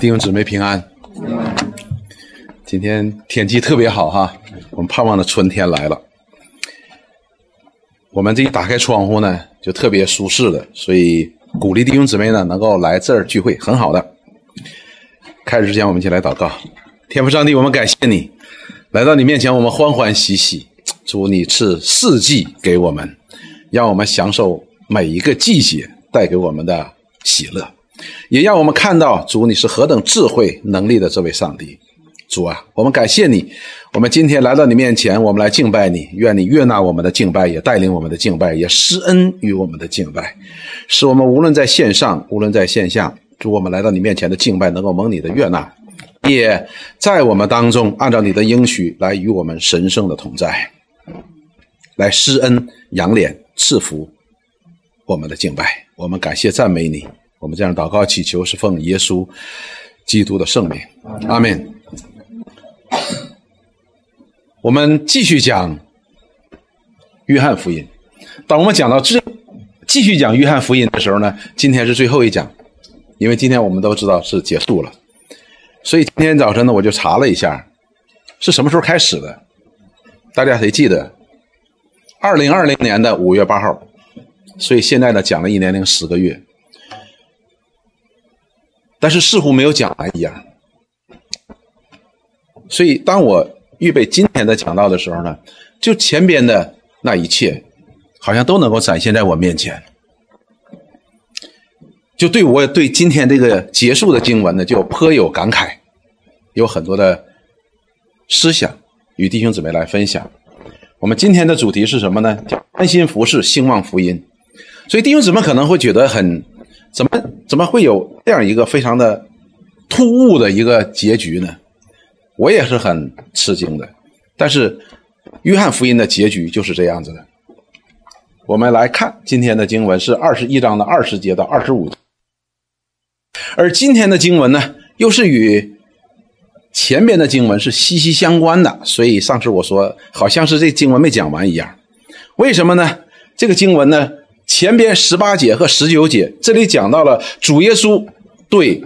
弟兄姊妹平安。今天天气特别好哈，我们盼望的春天来了。我们这一打开窗户呢，就特别舒适的，所以鼓励弟兄姊妹呢能够来这儿聚会，很好的。开始之前，我们一起来祷告。天父上帝，我们感谢你来到你面前，我们欢欢喜喜。主，你赐四季给我们，让我们享受每一个季节带给我们的喜乐。也让我们看到主你是何等智慧能力的这位上帝，主啊，我们感谢你。我们今天来到你面前，我们来敬拜你，愿你悦纳我们的敬拜，也带领我们的敬拜，也施恩于我们的敬拜，使我们无论在线上，无论在线下，主我们来到你面前的敬拜能够蒙你的悦纳，也在我们当中按照你的应许来与我们神圣的同在，来施恩扬脸赐福我们的敬拜。我们感谢赞美你。我们这样祷告祈求，是奉耶稣基督的圣名，阿门。我们继续讲约翰福音。当我们讲到这继续讲约翰福音的时候呢，今天是最后一讲，因为今天我们都知道是结束了。所以今天早晨呢，我就查了一下，是什么时候开始的？大家谁记得？二零二零年的五月八号。所以现在呢，讲了一年零十个月。但是似乎没有讲完一样，所以当我预备今天的讲道的时候呢，就前边的那一切，好像都能够展现在我面前，就对我对今天这个结束的经文呢，就颇有感慨，有很多的思想与弟兄姊妹来分享。我们今天的主题是什么呢？叫安心服侍，兴旺福音。所以弟兄姊妹可能会觉得很。怎么怎么会有这样一个非常的突兀的一个结局呢？我也是很吃惊的。但是约翰福音的结局就是这样子的。我们来看今天的经文是二十一章的二十节到二十五节，而今天的经文呢，又是与前边的经文是息息相关的。所以上次我说好像是这经文没讲完一样。为什么呢？这个经文呢？前边十八节和十九节，这里讲到了主耶稣对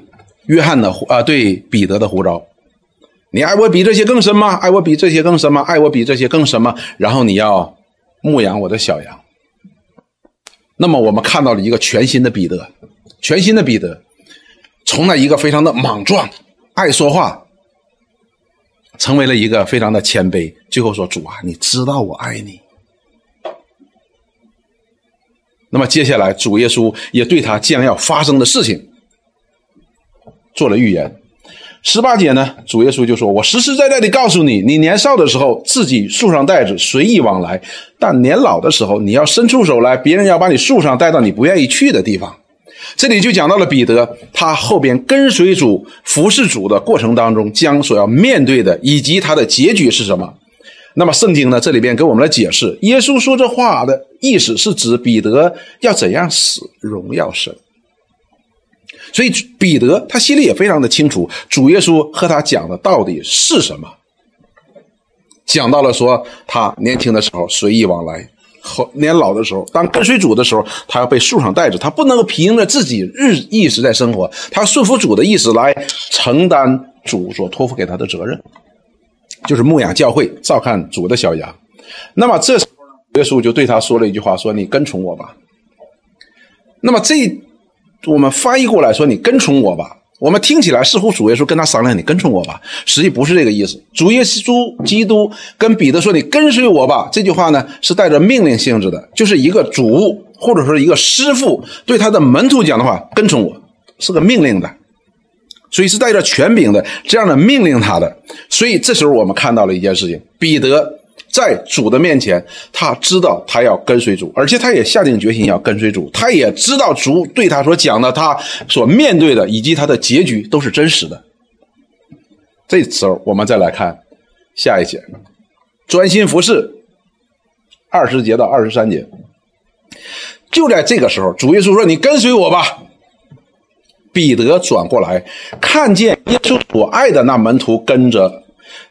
约翰的啊，对彼得的呼召：“你爱我比这些更深吗？爱我比这些更深吗？爱我比这些更深吗？”然后你要牧养我的小羊。那么我们看到了一个全新的彼得，全新的彼得，从那一个非常的莽撞、爱说话，成为了一个非常的谦卑。最后说：“主啊，你知道我爱你。”那么接下来，主耶稣也对他将要发生的事情做了预言。十八节呢，主耶稣就说：“我实实在在的告诉你，你年少的时候自己束上带子，随意往来；但年老的时候，你要伸出手来，别人要把你束上，带到你不愿意去的地方。”这里就讲到了彼得，他后边跟随主、服侍主的过程当中，将所要面对的以及他的结局是什么。那么圣经呢？这里边给我们来解释，耶稣说这话的意思是指彼得要怎样死，荣耀神。所以彼得他心里也非常的清楚，主耶稣和他讲的到底是什么。讲到了说，他年轻的时候随意往来，后年老的时候，当跟随主的时候，他要被树上带着，他不能够凭着自己日意识在生活，他要顺服主的意思来承担主所托付给他的责任。就是牧养教会，照看主的小羊。那么这时候，耶稣就对他说了一句话：“说你跟从我吧。”那么这我们翻译过来说：“你跟从我吧。”我们听起来似乎主耶稣跟他商量：“你跟从我吧。”实际不是这个意思。主耶稣基督跟彼得说：“你跟随我吧。”这句话呢是带着命令性质的，就是一个主或者说一个师傅对他的门徒讲的话：“跟从我，是个命令的。”所以是带着权柄的，这样的命令他的。所以这时候我们看到了一件事情：彼得在主的面前，他知道他要跟随主，而且他也下定决心要跟随主。他也知道主对他所讲的，他所面对的以及他的结局都是真实的。这时候我们再来看下一节，专心服侍，二十节到二十三节。就在这个时候，主耶稣说：“你跟随我吧。”彼得转过来，看见耶稣所爱的那门徒跟着，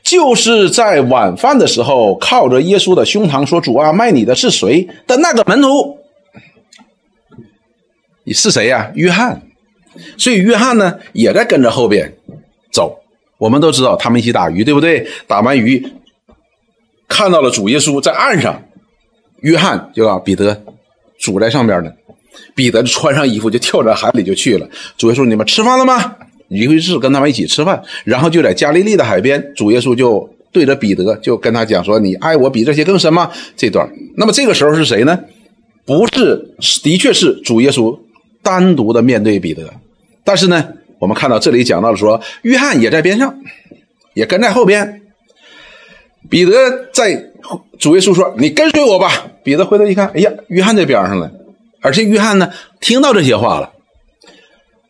就是在晚饭的时候靠着耶稣的胸膛说：“主啊，卖你的是谁？”的那个门徒，你是谁呀？约翰。所以约翰呢也在跟着后边走。我们都知道他们一起打鱼，对不对？打完鱼，看到了主耶稣在岸上，约翰就让彼得主在上边呢。彼得穿上衣服就跳在海里就去了。主耶稣，你们吃饭了吗？于是跟他们一起吃饭，然后就在加利利的海边，主耶稣就对着彼得就跟他讲说：“你爱我比这些更深吗？”这段。那么这个时候是谁呢？不是，的确是主耶稣单独的面对彼得。但是呢，我们看到这里讲到了说，约翰也在边上，也跟在后边。彼得在主耶稣说：“你跟随我吧。”彼得回头一看，哎呀，约翰在边上了。而且约翰呢，听到这些话了。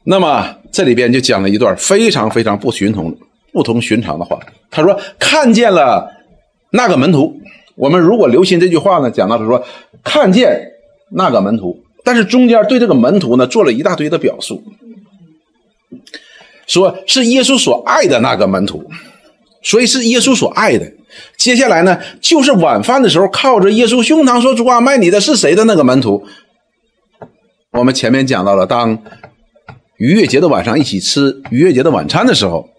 那么这里边就讲了一段非常非常不寻同、不同寻常的话。他说：“看见了那个门徒。”我们如果留心这句话呢，讲到他说看见那个门徒，但是中间对这个门徒呢做了一大堆的表述，说是耶稣所爱的那个门徒，所以是耶稣所爱的。接下来呢，就是晚饭的时候靠着耶稣胸膛说：“主啊，卖你的是谁的那个门徒？”我们前面讲到了，当逾越节的晚上一起吃逾越节的晚餐的时候，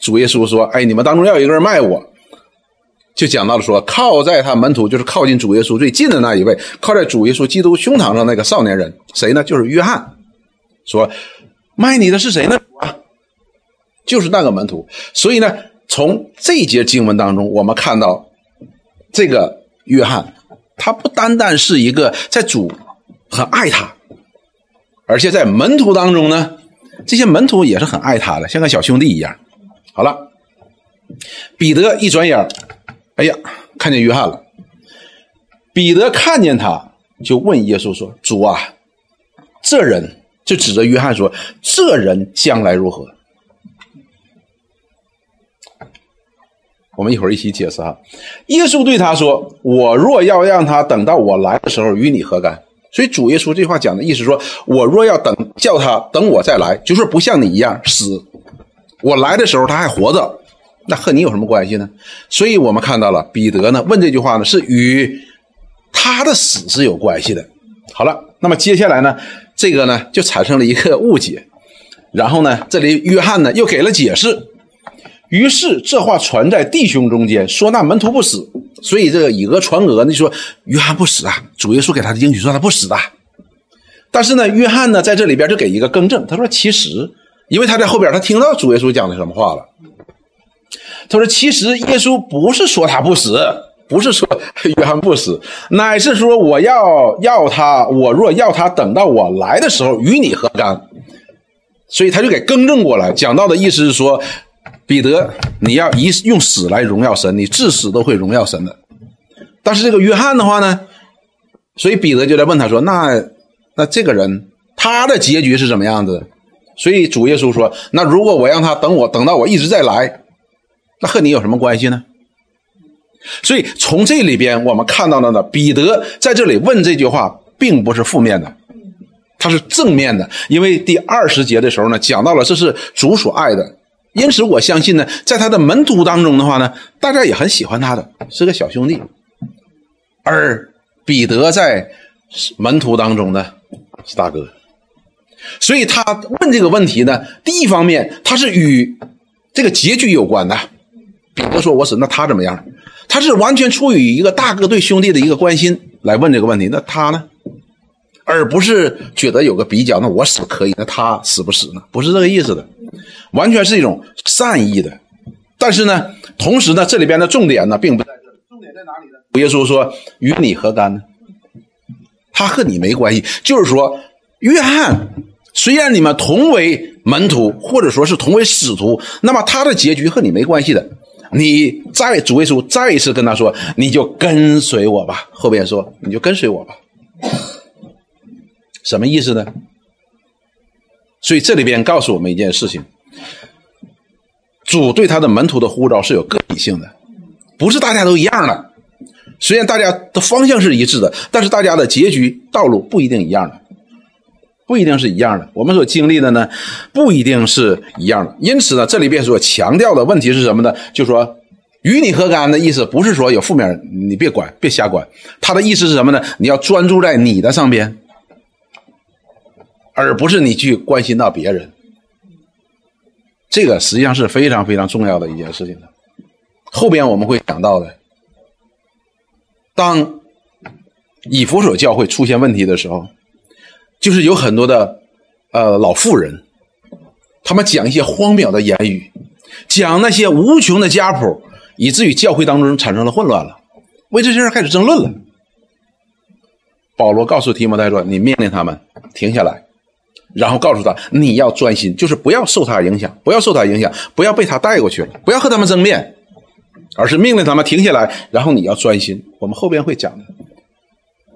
主耶稣说：“哎，你们当中要有一个人卖我。”就讲到了说，靠在他门徒就是靠近主耶稣最近的那一位，靠在主耶稣基督胸膛上那个少年人，谁呢？就是约翰。说卖你的是谁呢？啊，就是那个门徒。所以呢，从这节经文当中，我们看到这个约翰，他不单单是一个在主很爱他。而且在门徒当中呢，这些门徒也是很爱他的，像个小兄弟一样。好了，彼得一转眼，哎呀，看见约翰了。彼得看见他，就问耶稣说：“主啊，这人就指着约翰说，这人将来如何？”我们一会儿一起解释哈。耶稣对他说：“我若要让他等到我来的时候，与你何干？”所以主耶稣这话讲的意思说：我若要等叫他等我再来，就是不像你一样死。我来的时候他还活着，那和你有什么关系呢？所以我们看到了彼得呢问这句话呢是与他的死是有关系的。好了，那么接下来呢这个呢就产生了一个误解，然后呢这里约翰呢又给了解释。于是这话传在弟兄中间，说那门徒不死，所以这个以讹传讹，你说约翰不死啊？主耶稣给他的应许说他不死的。但是呢，约翰呢在这里边就给一个更正，他说其实，因为他在后边他听到主耶稣讲的什么话了。他说其实耶稣不是说他不死，不是说约翰不死，乃是说我要要他，我若要他等到我来的时候与你何干？所以他就给更正过来，讲到的意思是说。彼得，你要以用死来荣耀神，你至死都会荣耀神的。但是这个约翰的话呢，所以彼得就在问他说：“那那这个人他的结局是怎么样子？”所以主耶稣说：“那如果我让他等我，等到我一直在来，那和你有什么关系呢？”所以从这里边我们看到了呢，彼得在这里问这句话，并不是负面的，他是正面的，因为第二十节的时候呢，讲到了这是主所爱的。因此，我相信呢，在他的门徒当中的话呢，大家也很喜欢他的，是个小兄弟。而彼得在门徒当中呢，是大哥。所以他问这个问题呢，第一方面他是与这个结局有关的。彼得说：“我死，那他怎么样？”他是完全出于一个大哥对兄弟的一个关心来问这个问题。那他呢？而不是觉得有个比较，那我死可以，那他死不死呢？不是这个意思的。完全是一种善意的，但是呢，同时呢，这里边的重点呢，并不在这里。重点在哪里呢？耶稣说：“与你何干呢？他和你没关系。”就是说，约翰虽然你们同为门徒，或者说是同为使徒，那么他的结局和你没关系的。你再主耶稣再一次跟他说：“你就跟随我吧。”后边说：“你就跟随我吧。”什么意思呢？所以这里边告诉我们一件事情。主对他的门徒的呼召是有个体性的，不是大家都一样的。虽然大家的方向是一致的，但是大家的结局道路不一定一样的，不一定是一样的。我们所经历的呢，不一定是一样的。因此呢，这里边所强调的问题是什么呢？就说与你何干的意思，不是说有负面，你别管，别瞎管。他的意思是什么呢？你要专注在你的上边，而不是你去关心到别人。这个实际上是非常非常重要的一件事情的。后边我们会讲到的，当以弗所教会出现问题的时候，就是有很多的呃老妇人，他们讲一些荒谬的言语，讲那些无穷的家谱，以至于教会当中产生了混乱了，为这些事开始争论了。保罗告诉提摩太说：“你命令他们停下来，然后告诉他你要专心，就是不要受他影响，不要受他影响，不要被他带过去了，不要和他们争辩，而是命令他们停下来，然后你要专心。我们后边会讲的。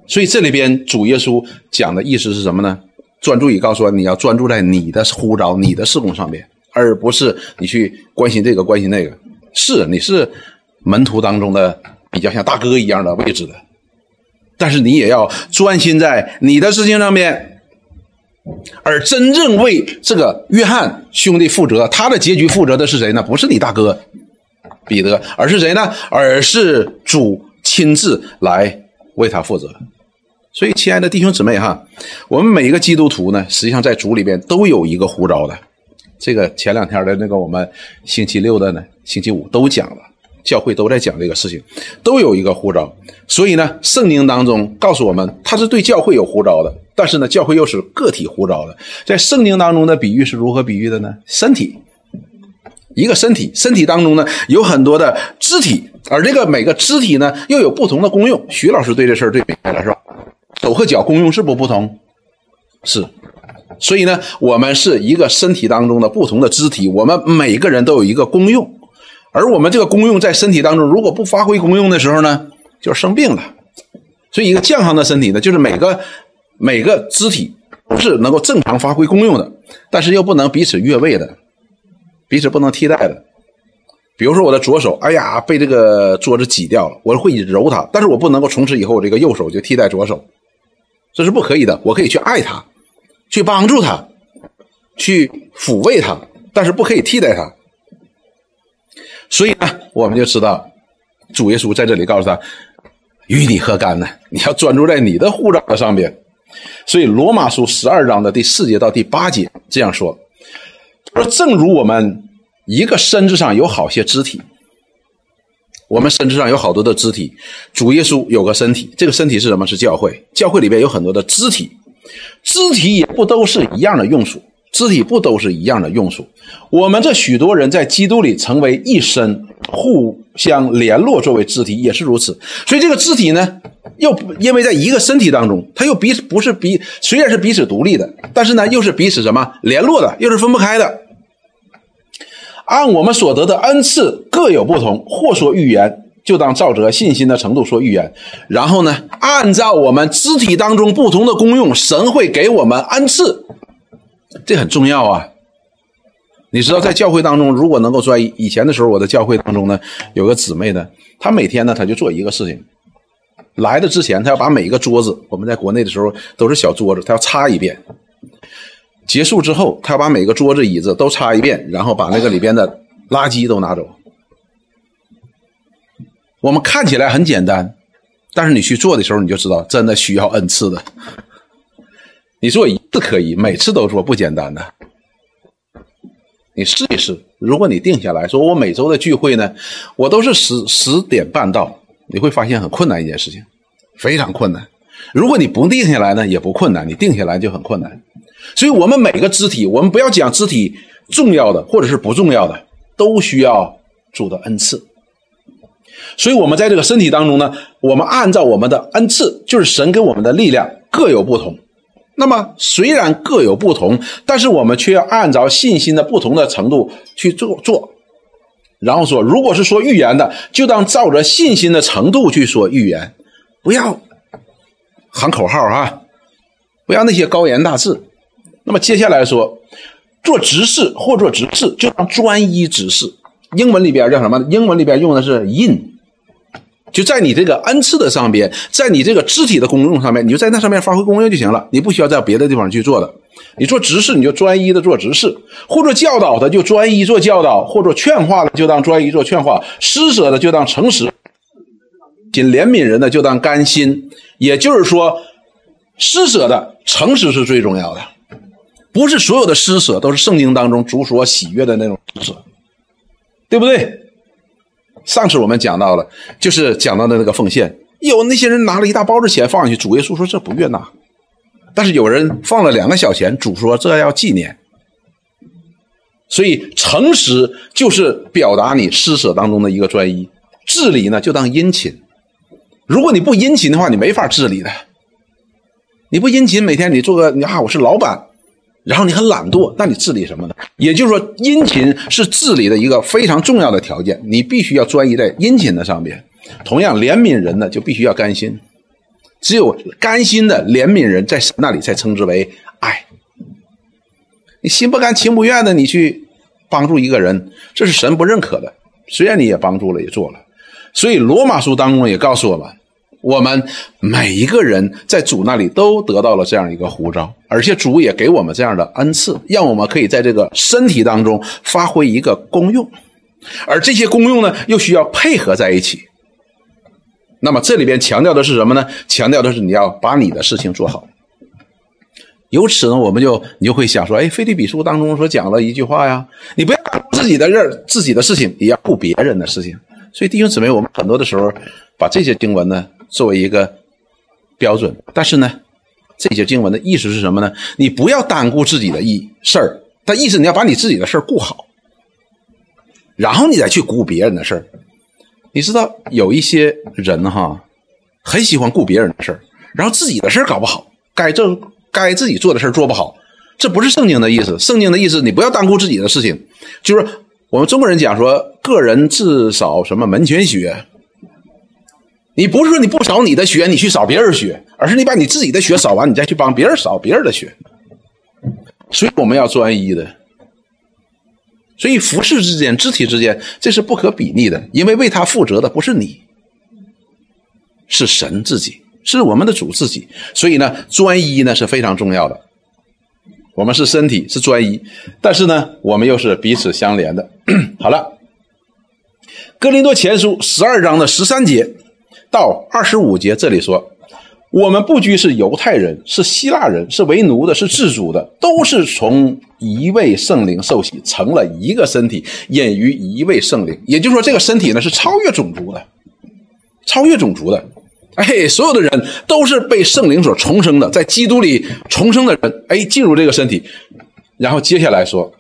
所以这里边主耶稣讲的意思是什么呢？专注于告诉你要专注在你的呼召、你的事工上面，而不是你去关心这个关心那个。是你是门徒当中的比较像大哥一样的位置的。”但是你也要专心在你的事情上面，而真正为这个约翰兄弟负责，他的结局负责的是谁呢？不是你大哥彼得，而是谁呢？而是主亲自来为他负责。所以，亲爱的弟兄姊妹哈，我们每一个基督徒呢，实际上在主里边都有一个呼召的。这个前两天的那个我们星期六的呢，星期五都讲了。教会都在讲这个事情，都有一个呼召，所以呢，圣经当中告诉我们，他是对教会有呼召的，但是呢，教会又是个体呼召的。在圣经当中的比喻是如何比喻的呢？身体，一个身体，身体当中呢有很多的肢体，而这个每个肢体呢又有不同的功用。徐老师对这事儿最明白了，是吧？手和脚功用是不不同，是，所以呢，我们是一个身体当中的不同的肢体，我们每个人都有一个功用。而我们这个功用在身体当中，如果不发挥功用的时候呢，就生病了。所以，一个健康的身体呢，就是每个每个肢体都是能够正常发挥功用的，但是又不能彼此越位的，彼此不能替代的。比如说，我的左手，哎呀，被这个桌子挤掉了，我会揉它，但是我不能够从此以后我这个右手就替代左手，这是不可以的。我可以去爱它，去帮助它，去抚慰它，但是不可以替代它。所以呢，我们就知道，主耶稣在这里告诉他：“与你何干呢？你要专注在你的护照的上边。”所以罗马书十二章的第四节到第八节这样说：“说正如我们一个身子上有好些肢体，我们身子上有好多的肢体，主耶稣有个身体，这个身体是什么？是教会。教会里边有很多的肢体，肢体也不都是一样的用处。”肢体不都是一样的用处？我们这许多人在基督里成为一身，互相联络，作为肢体也是如此。所以这个肢体呢，又因为在一个身体当中，它又彼此不是彼，虽然是彼此独立的，但是呢，又是彼此什么联络的，又是分不开的。按我们所得的恩赐各有不同，或说预言，就当照着信心的程度说预言。然后呢，按照我们肢体当中不同的功用，神会给我们恩赐。这很重要啊！你知道，在教会当中，如果能够专一，以前的时候，我的教会当中呢，有个姊妹呢，她每天呢，她就做一个事情。来的之前，她要把每一个桌子，我们在国内的时候都是小桌子，她要擦一遍。结束之后，她要把每个桌子、椅子都擦一遍，然后把那个里边的垃圾都拿走。我们看起来很简单，但是你去做的时候，你就知道，真的需要恩赐的。你做一次可以，每次都说不简单的。你试一试，如果你定下来说，我每周的聚会呢，我都是十十点半到，你会发现很困难一件事情，非常困难。如果你不定下来呢，也不困难，你定下来就很困难。所以，我们每个肢体，我们不要讲肢体重要的或者是不重要的，都需要主的恩赐。所以，我们在这个身体当中呢，我们按照我们的恩赐，就是神给我们的力量各有不同。那么虽然各有不同，但是我们却要按照信心的不同的程度去做做。然后说，如果是说预言的，就当照着信心的程度去说预言，不要喊口号啊，不要那些高言大志。那么接下来说，做执事或做执事，就当专一执事。英文里边叫什么？英文里边用的是 in。就在你这个恩赐的上边，在你这个肢体的功用上面，你就在那上面发挥功用就行了，你不需要在别的地方去做的。你做执事，你就专一的做执事；或者教导的就专一做教导；或者劝化的就当专一做劝化；施舍的就当诚实；仅怜悯人的就当甘心。也就是说，施舍的诚实是最重要的。不是所有的施舍都是圣经当中主所喜悦的那种施舍，对不对？上次我们讲到了，就是讲到的那个奉献，有那些人拿了一大包的钱放上去，主耶稣说这不悦纳，但是有人放了两个小钱，主说这要纪念。所以诚实就是表达你施舍当中的一个专一，治理呢就当殷勤。如果你不殷勤的话，你没法治理的。你不殷勤，每天你做个你啊，我是老板，然后你很懒惰，那你治理什么呢？也就是说，殷勤是治理的一个非常重要的条件，你必须要专一在殷勤的上边。同样，怜悯人呢，就必须要甘心。只有甘心的怜悯人，在神那里才称之为爱。你心不甘情不愿的，你去帮助一个人，这是神不认可的。虽然你也帮助了，也做了，所以罗马书当中也告诉我们，我们每一个人在主那里都得到了这样一个呼召，而且主也给我们这样的恩赐，让我们可以在这个身体当中发挥一个功用，而这些功用呢，又需要配合在一起。那么这里边强调的是什么呢？强调的是你要把你的事情做好。由此呢，我们就你就会想说，哎，《腓立比书》当中所讲了一句话呀，你不要自己的事、自己的事情，也要顾别人的事情。所以弟兄姊妹，我们很多的时候把这些经文呢作为一个标准，但是呢，这些经文的意思是什么呢？你不要单顾自己的意事儿，但意思你要把你自己的事儿顾好，然后你再去顾别人的事儿。你知道有一些人哈，很喜欢顾别人的事儿，然后自己的事儿搞不好，该正。该自己做的事儿做不好，这不是圣经的意思。圣经的意思，你不要单顾自己的事情。就是我们中国人讲说，个人自扫什么门前雪。你不是说你不扫你的雪，你去扫别人雪，而是你把你自己的雪扫完，你再去帮别人扫别人的雪。所以我们要专一的。所以服饰之间、肢体之间，这是不可比拟的，因为为他负责的不是你，是神自己。是我们的主自己，所以呢，专一呢是非常重要的。我们是身体，是专一，但是呢，我们又是彼此相连的。好了，《哥林多前书》十二章的十三节到二十五节，这里说，我们不拘是犹太人，是希腊人，是为奴的，是自主的，都是从一位圣灵受洗，成了一个身体，隐于一位圣灵。也就是说，这个身体呢是超越种族的，超越种族的。哎，所有的人都是被圣灵所重生的，在基督里重生的人，哎，进入这个身体。然后接下来说，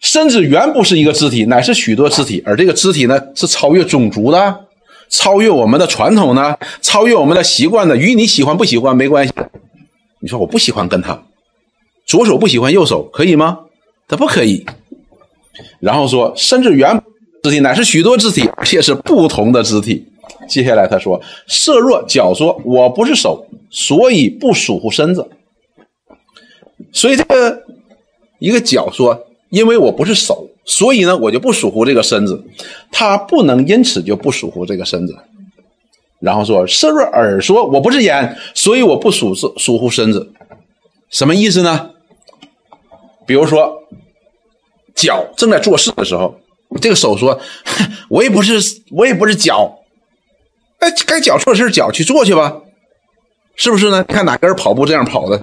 身子原不是一个肢体，乃是许多肢体，而这个肢体呢，是超越种族的，超越我们的传统呢，超越我们的习惯的，与你喜欢不喜欢没关系。你说我不喜欢跟他，左手不喜欢右手，可以吗？他不可以。然后说，身子原肢体乃是许多肢体，而且是不同的肢体。接下来他说：“色若脚说，我不是手，所以不属乎身子。所以这个一个脚说，因为我不是手，所以呢，我就不属乎这个身子。他不能因此就不属乎这个身子。然后说，色若耳说，我不是眼，所以我不属是属乎身子。什么意思呢？比如说，脚正在做事的时候，这个手说，我也不是，我也不是脚。”哎，该脚做事脚去做去吧，是不是呢？你看哪个人跑步这样跑的，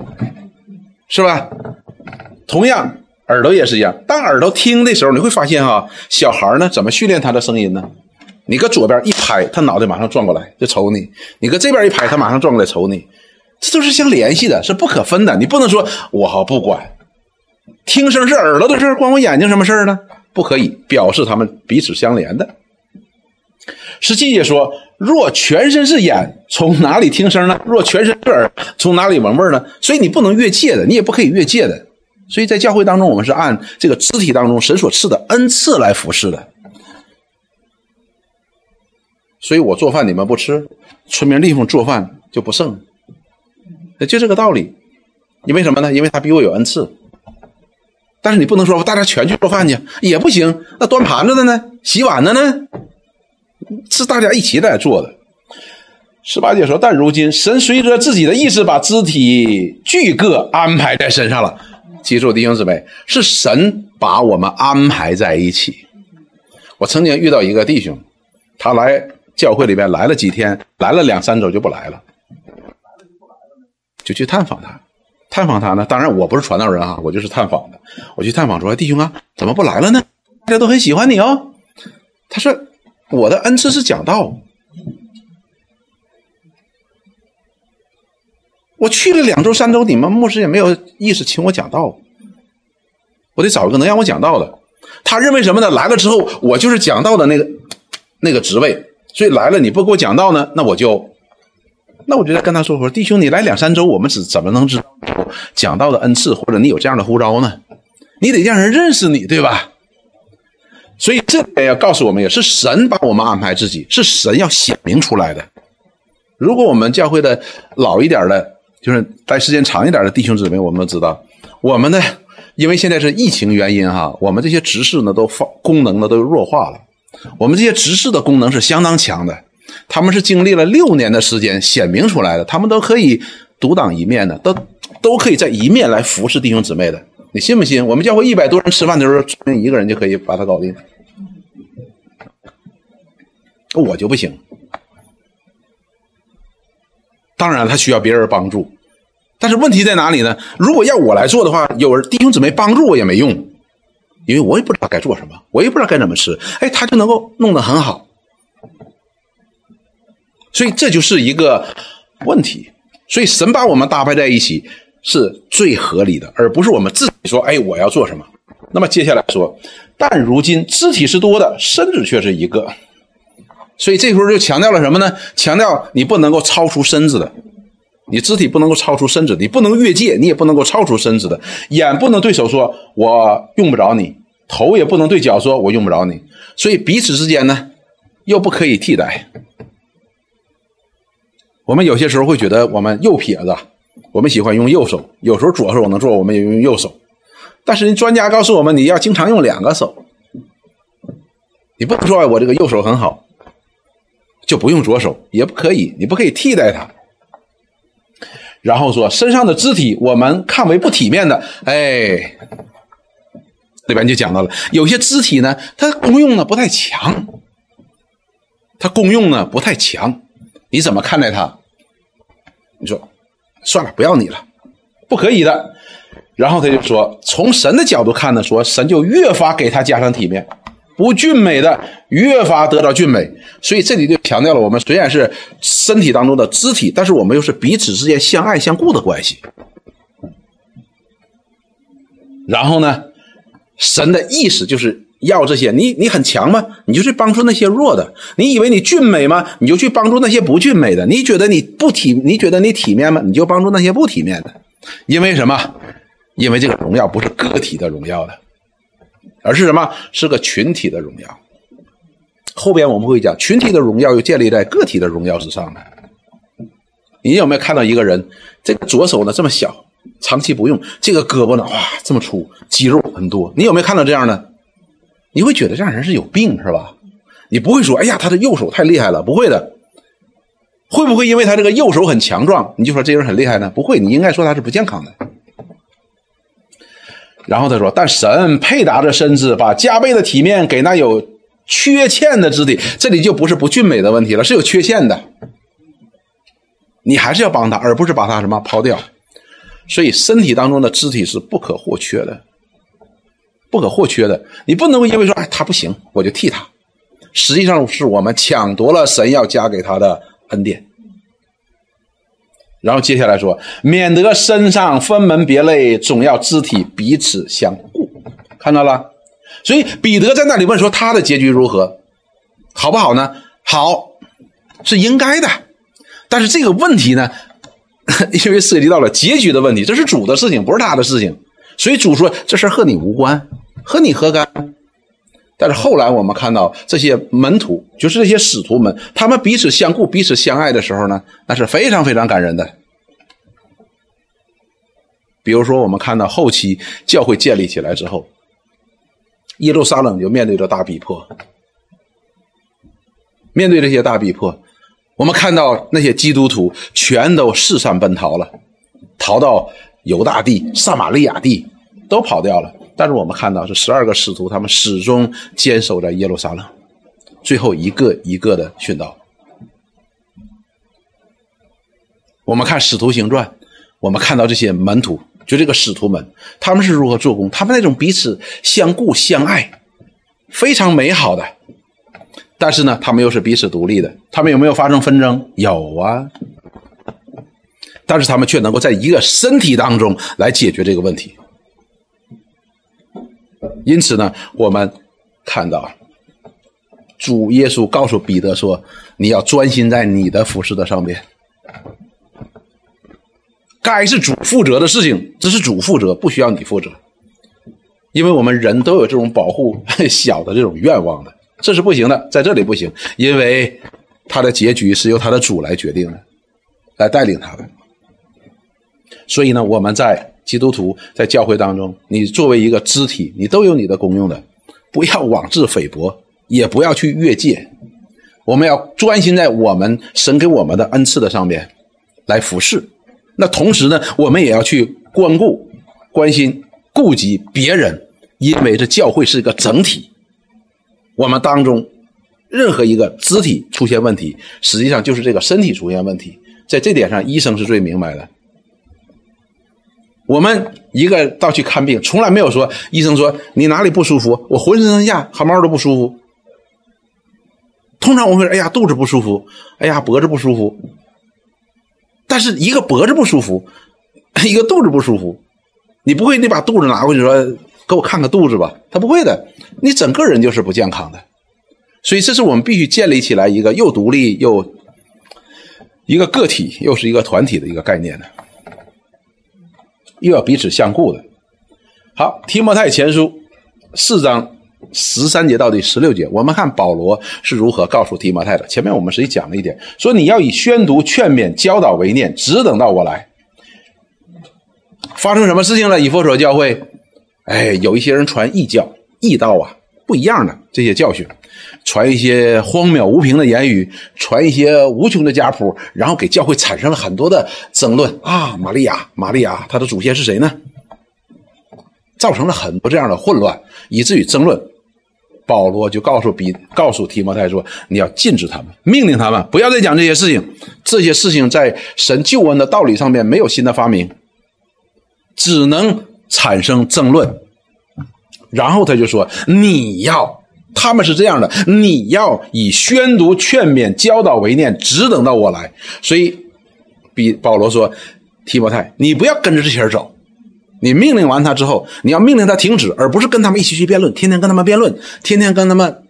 是吧？同样，耳朵也是一样。当耳朵听的时候，你会发现哈，小孩呢怎么训练他的声音呢？你搁左边一拍，他脑袋马上转过来就瞅你；你搁这边一拍，他马上转过来瞅你。这都是相联系的，是不可分的。你不能说我好不管，听声是耳朵的事关我眼睛什么事呢？不可以表示他们彼此相连的。实际也说。若全身是眼，从哪里听声呢？若全身是耳，从哪里闻味呢？所以你不能越界的，你也不可以越界的。所以在教会当中，我们是按这个肢体当中神所赐的恩赐来服侍的。所以我做饭你们不吃，村民立峰做饭就不剩，就这个道理。因为什么呢？因为他比我有恩赐。但是你不能说大家全去做饭去，也不行。那端盘子的呢？洗碗的呢？是大家一起在做的。十八节说：“但如今神随着自己的意志，把肢体俱各安排在身上了。记住，弟兄姊妹，是神把我们安排在一起。我曾经遇到一个弟兄，他来教会里边来了几天，来了两三周就不来了，就去探访他。探访他呢，当然我不是传道人啊，我就是探访的。我去探访说：“弟兄啊，怎么不来了呢？大家都很喜欢你哦。”他说：“我的恩赐是讲道。”我去了两周三周，你们牧师也没有意思请我讲道，我得找一个能让我讲道的。他认为什么呢？来了之后，我就是讲道的那个那个职位，所以来了你不给我讲道呢，那我就，那我就在跟他说说，弟兄，你来两三周，我们怎怎么能知道讲道的恩赐，或者你有这样的呼召呢？你得让人认识你，对吧？所以这边要告诉我们，也是神把我们安排自己，是神要显明出来的。如果我们教会的老一点的。就是待时间长一点的弟兄姊妹，我们都知道，我们呢，因为现在是疫情原因哈，我们这些执事呢都发功能呢都弱化了。我们这些执事的功能是相当强的，他们是经历了六年的时间显明出来的，他们都可以独当一面的，都都可以在一面来服侍弟兄姊妹的。你信不信？我们教会一百多人吃饭的时候，一个人就可以把他搞定，我就不行。当然，他需要别人帮助。但是问题在哪里呢？如果要我来做的话，有弟兄姊妹帮助我也没用，因为我也不知道该做什么，我也不知道该怎么吃。哎，他就能够弄得很好，所以这就是一个问题。所以神把我们搭配在一起是最合理的，而不是我们自己说：“哎，我要做什么。”那么接下来说，但如今肢体是多的，身子却是一个，所以这时候就强调了什么呢？强调你不能够超出身子的。你肢体不能够超出身子，你不能越界，你也不能够超出身子的。眼不能对手说“我用不着你”，头也不能对脚说“我用不着你”。所以彼此之间呢，又不可以替代。我们有些时候会觉得我们右撇子，我们喜欢用右手，有时候左手能做，我们也用右手。但是人专家告诉我们，你要经常用两个手。你不能说我这个右手很好，就不用左手，也不可以，你不可以替代它。然后说身上的肢体，我们看为不体面的，哎，里边就讲到了，有些肢体呢，它功用呢不太强，它功用呢不太强，你怎么看待它？你说算了，不要你了，不可以的。然后他就说，从神的角度看呢，说神就越发给他加上体面。不俊美的越发得到俊美，所以这里就强调了：我们虽然是身体当中的肢体，但是我们又是彼此之间相爱相顾的关系。然后呢，神的意思就是要这些，你你很强吗？你就去帮助那些弱的。你以为你俊美吗？你就去帮助那些不俊美的。你觉得你不体，你觉得你体面吗？你就帮助那些不体面的。因为什么？因为这个荣耀不是个体的荣耀的。而是什么？是个群体的荣耀。后边我们会讲，群体的荣耀又建立在个体的荣耀之上的。你有没有看到一个人，这个左手呢这么小，长期不用；这个胳膊呢，哇，这么粗，肌肉很多。你有没有看到这样的？你会觉得这样人是有病是吧？你不会说，哎呀，他的右手太厉害了，不会的。会不会因为他这个右手很强壮，你就说这人很厉害呢？不会，你应该说他是不健康的。然后他说：“但神配搭着身子，把加倍的体面给那有缺陷的肢体。这里就不是不俊美的问题了，是有缺陷的。你还是要帮他，而不是把他什么抛掉。所以身体当中的肢体是不可或缺的，不可或缺的。你不能因为说哎他不行，我就替他。实际上是我们抢夺了神要加给他的恩典。”然后接下来说，免得身上分门别类，总要肢体彼此相顾。看到了，所以彼得在那里问说，他的结局如何，好不好呢？好，是应该的。但是这个问题呢，因为涉及到了结局的问题，这是主的事情，不是他的事情，所以主说这事和你无关，和你何干？但是后来我们看到这些门徒，就是这些使徒们，他们彼此相顾、彼此相爱的时候呢，那是非常非常感人的。比如说，我们看到后期教会建立起来之后，耶路撒冷就面对着大逼迫。面对这些大逼迫，我们看到那些基督徒全都四散奔逃了，逃到犹大地、撒玛利亚地，都跑掉了。但是我们看到是十二个使徒，他们始终坚守在耶路撒冷，最后一个一个的殉道。我们看《使徒行传》，我们看到这些门徒，就这个使徒们，他们是如何做工？他们那种彼此相顾相爱，非常美好的。但是呢，他们又是彼此独立的。他们有没有发生纷争？有啊。但是他们却能够在一个身体当中来解决这个问题。因此呢，我们看到主耶稣告诉彼得说：“你要专心在你的服饰的上面。”该是主负责的事情，这是主负责，不需要你负责，因为我们人都有这种保护小的这种愿望的，这是不行的，在这里不行，因为他的结局是由他的主来决定的，来带领他的。所以呢，我们在基督徒在教会当中，你作为一个肢体，你都有你的功用的，不要妄自菲薄，也不要去越界，我们要专心在我们神给我们的恩赐的上面来服侍。那同时呢，我们也要去关顾、关心、顾及别人，因为这教会是一个整体。我们当中任何一个肢体出现问题，实际上就是这个身体出现问题。在这点上，医生是最明白的。我们一个到去看病，从来没有说医生说你哪里不舒服，我浑身上下汗毛都不舒服。通常我们会说，哎呀，肚子不舒服，哎呀，脖子不舒服。但是一个脖子不舒服，一个肚子不舒服，你不会你把肚子拿过去说给我看看肚子吧？他不会的，你整个人就是不健康的。所以这是我们必须建立起来一个又独立又一个个体，又是一个团体的一个概念的，又要彼此相顾的。好，提摩太前书四章。十三节到第十六节，我们看保罗是如何告诉提摩太的。前面我们实际讲了一点，说你要以宣读、劝勉、教导为念，只等到我来。发生什么事情了？以弗所教会，哎，有一些人传异教、异道啊，不一样的这些教训，传一些荒谬无凭的言语，传一些无穷的家谱，然后给教会产生了很多的争论啊。玛利亚，玛利亚，她的祖先是谁呢？造成了很多这样的混乱，以至于争论。保罗就告诉比告诉提摩太说：“你要禁止他们，命令他们不要再讲这些事情。这些事情在神救恩的道理上面没有新的发明，只能产生争论。”然后他就说：“你要他们是这样的，你要以宣读、劝勉、教导为念，只等到我来。”所以，比保罗说：“提摩太，你不要跟着这些人走。”你命令完他之后，你要命令他停止，而不是跟他们一起去辩论，天天跟他们辩论，天天跟他们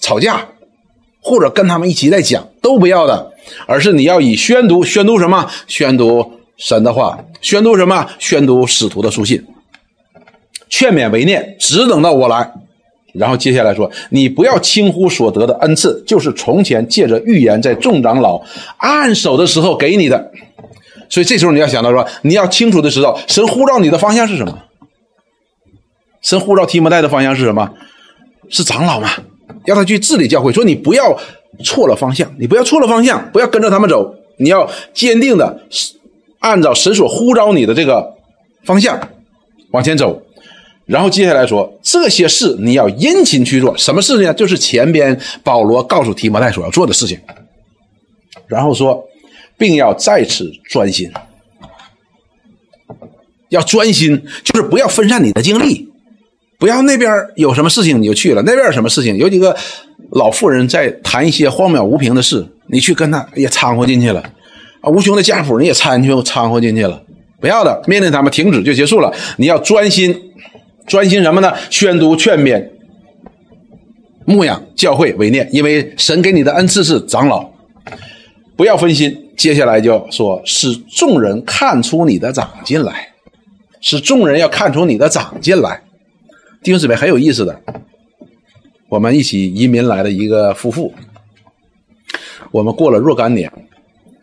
吵架，或者跟他们一起在讲，都不要的，而是你要以宣读，宣读什么？宣读神的话，宣读什么？宣读使徒的书信，劝勉为念，只等到我来。然后接下来说，你不要轻忽所得的恩赐，就是从前借着预言在众长老按手的时候给你的。所以这时候你要想到说，你要清楚的知道神呼召你的方向是什么。神呼召提摩太的方向是什么？是长老嘛？要他去治理教会。说你不要错了方向，你不要错了方向，不要跟着他们走。你要坚定的按照神所呼召你的这个方向往前走。然后接下来说这些事你要殷勤去做。什么事呢？就是前边保罗告诉提摩太所要做的事情。然后说。并要在此专心，要专心，就是不要分散你的精力，不要那边有什么事情你就去了，那边有什么事情，有几个老妇人在谈一些荒谬无凭的事，你去跟他也掺和进去了啊，无穷的家谱你也掺去掺和进去了，不要的，命令他们停止就结束了。你要专心，专心什么呢？宣读、劝勉、牧养教会为念，因为神给你的恩赐是长老，不要分心。接下来就说，使众人看出你的长进来，使众人要看出你的长进来。弟兄姊妹很有意思的，我们一起移民来的一个夫妇，我们过了若干年，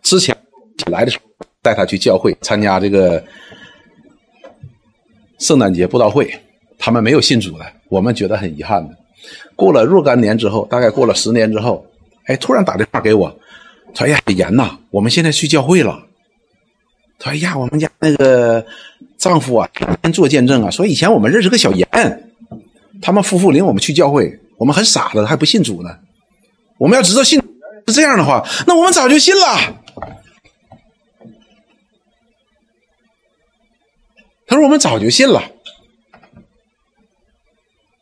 之前来的时候带他去教会参加这个圣诞节布道会，他们没有信主的，我们觉得很遗憾的。过了若干年之后，大概过了十年之后，哎，突然打电话给我。他说：“呀，严呐，我们现在去教会了。”他说：“呀，我们家那个丈夫啊，天天做见证啊，说以前我们认识个小严，他们夫妇领我们去教会，我们很傻的，还不信主呢。我们要知道信是这样的话，那我们早就信了。他说我们早就信了。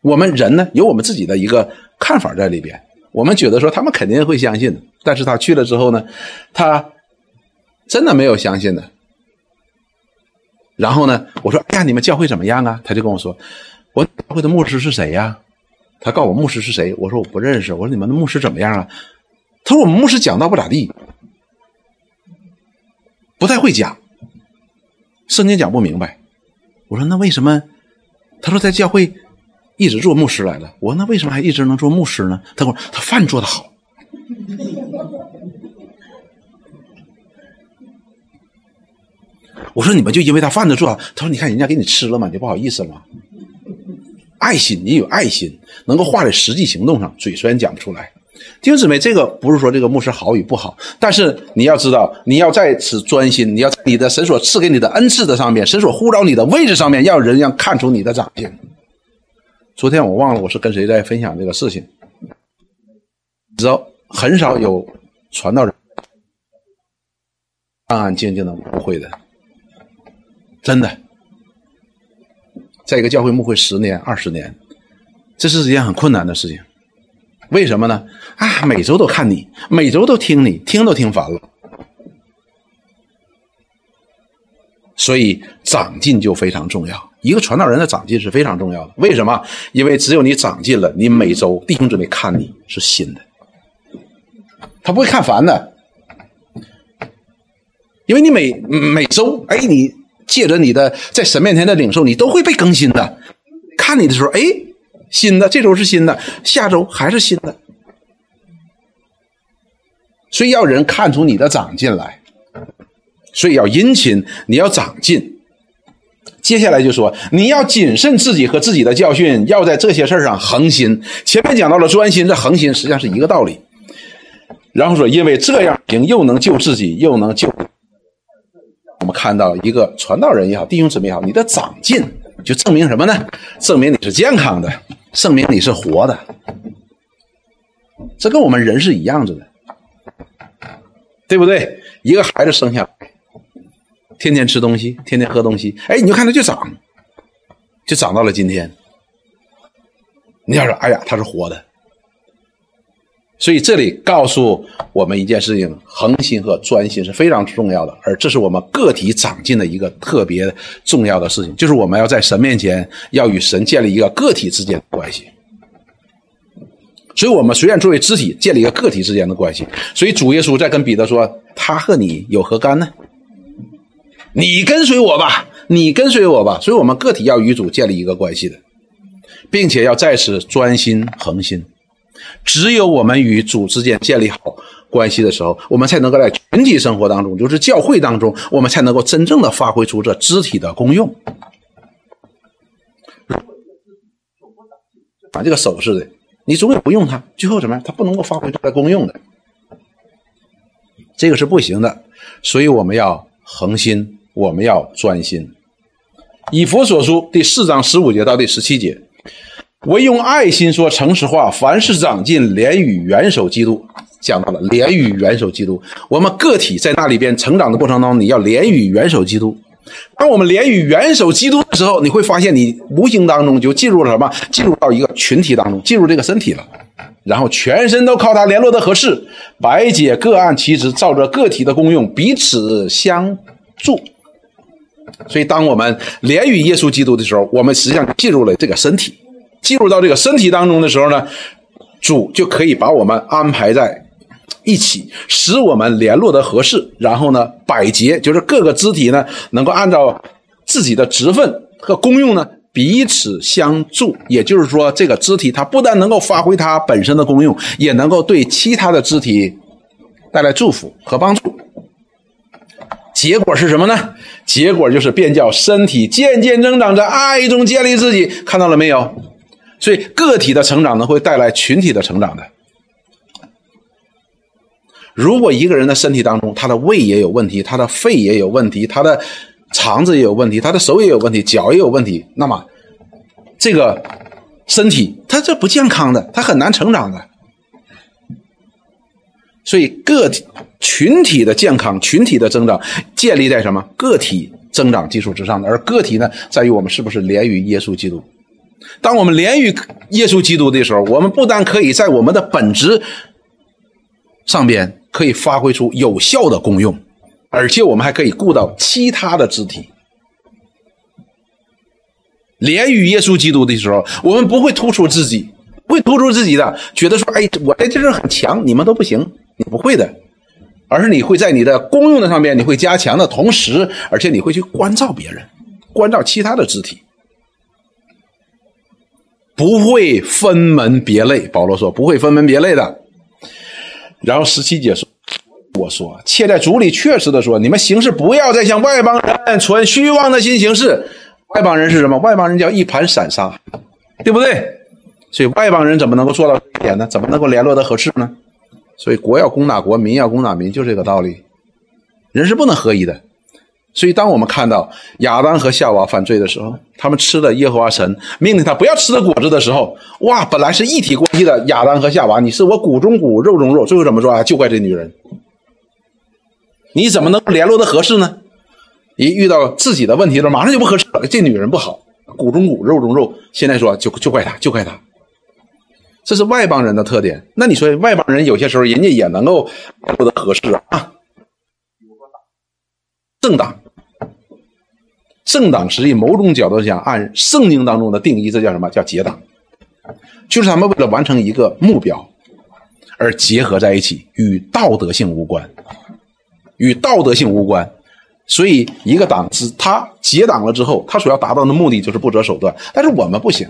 我们人呢，有我们自己的一个看法在里边。我们觉得说他们肯定会相信的，但是他去了之后呢，他真的没有相信的。然后呢，我说：“哎呀，你们教会怎么样啊？”他就跟我说：“我教会的牧师是谁呀？”他告诉我牧师是谁，我说我不认识。我说你们的牧师怎么样啊？他说我们牧师讲道不咋地，不太会讲，圣经讲不明白。我说那为什么？他说在教会。一直做牧师来了，我说那为什么还一直能做牧师呢？他说他饭做的好。我说你们就因为他饭都做好，他说你看人家给你吃了嘛，你不好意思吗？爱心，你有爱心，能够化在实际行动上，嘴虽然讲不出来。弟兄姊妹，这个不是说这个牧师好与不好，但是你要知道，你要在此专心，你要在你的神所赐给你的恩赐的上面，神所呼召你的位置上面，要人要看出你的长进。昨天我忘了我是跟谁在分享这个事情，你知道很少有传道人安安静静的牧会的，真的，在一个教会牧会十年二十年，这是一件很困难的事情。为什么呢？啊，每周都看你，每周都听你，听都听烦了。所以长进就非常重要，一个传道人的长进是非常重要的。为什么？因为只有你长进了，你每周弟兄姊妹看你是新的，他不会看烦的，因为你每每周，哎，你借着你的在神面前的领受，你都会被更新的。看你的时候，哎，新的，这周是新的，下周还是新的，所以要人看出你的长进来。所以要殷勤，你要长进。接下来就说，你要谨慎自己和自己的教训，要在这些事上恒心。前面讲到了专心，这恒心实际上是一个道理。然后说，因为这样行，又能救自己，又能救。我们看到一个传道人也好，弟兄姊妹也好，你的长进就证明什么呢？证明你是健康的，证明你是活的。这跟我们人是一样子的，对不对？一个孩子生下来。天天吃东西，天天喝东西，哎，你就看它就长，就长到了今天。你要说，哎呀，他是活的。所以这里告诉我们一件事情：恒心和专心是非常重要的，而这是我们个体长进的一个特别重要的事情，就是我们要在神面前要与神建立一个个体之间的关系。所以，我们虽然作为肢体建立一个个体之间的关系，所以主耶稣在跟彼得说：“他和你有何干呢？”你跟随我吧，你跟随我吧，所以我们个体要与主建立一个关系的，并且要在此专心恒心。只有我们与主之间建立好关系的时候，我们才能够在群体生活当中，就是教会当中，我们才能够真正的发挥出这肢体的功用。把这个手似的，你总也不用它，最后怎么样？它不能够发挥出来功用的，这个是不行的。所以我们要恒心。我们要专心。以佛所书第四章十五节到第十七节，唯用爱心说诚实话，凡事长进，连与元首基督。讲到了连与元首基督，我们个体在那里边成长的过程当中，你要连与元首基督。当我们连与元首基督的时候，你会发现你无形当中就进入了什么？进入到一个群体当中，进入这个身体了。然后全身都靠它联络的合适，白解各按其职，照着个体的功用彼此相助。所以，当我们连与耶稣基督的时候，我们实际上进入了这个身体，进入到这个身体当中的时候呢，主就可以把我们安排在一起，使我们联络的合适。然后呢，百节就是各个肢体呢，能够按照自己的职分和功用呢，彼此相助。也就是说，这个肢体它不但能够发挥它本身的功用，也能够对其他的肢体带来祝福和帮助。结果是什么呢？结果就是便叫身体渐渐增长，在爱中建立自己。看到了没有？所以个体的成长呢，会带来群体的成长的。如果一个人的身体当中，他的胃也有问题，他的肺也有问题，他的肠子也有问题，他的手也有问题，脚也有问题，那么这个身体他这不健康的，他很难成长的。所以个体、群体的健康、群体的增长，建立在什么？个体增长基础之上的，而个体呢，在于我们是不是连于耶稣基督。当我们连于耶稣基督的时候，我们不但可以在我们的本质上边可以发挥出有效的功用，而且我们还可以顾到其他的肢体。连于耶稣基督的时候，我们不会突出自己，不会突出自己的，觉得说：“哎，我在这儿很强，你们都不行。”你不会的，而是你会在你的功用的上面，你会加强的同时，而且你会去关照别人，关照其他的肢体。不会分门别类，保罗说不会分门别类的。然后十七节说：“我说，且在主里确实的说，你们行事不要再像外邦人存虚妄的心行事。外邦人是什么？外邦人叫一盘散沙，对不对？所以外邦人怎么能够做到这一点呢？怎么能够联络的合适呢？所以国要攻打国，民要攻打民，就这个道理。人是不能合一的。”所以，当我们看到亚当和夏娃犯罪的时候，他们吃了耶和华神命令他不要吃的果子的时候，哇，本来是一体关系的亚当和夏娃，你是我骨中骨、肉中肉，最后怎么说啊？就怪这女人，你怎么能联络的合适呢？一遇到自己的问题的时候，马上就不合适了。这女人不好，骨中骨、肉中肉，现在说就就怪她，就怪他，这是外邦人的特点。那你说外邦人有些时候人家也能够联络的合适啊？政党。政党实际某种角度讲，按圣经当中的定义，这叫什么？叫结党，就是他们为了完成一个目标而结合在一起，与道德性无关，与道德性无关。所以，一个党是他结党了之后，他所要达到的目的就是不择手段。但是我们不行，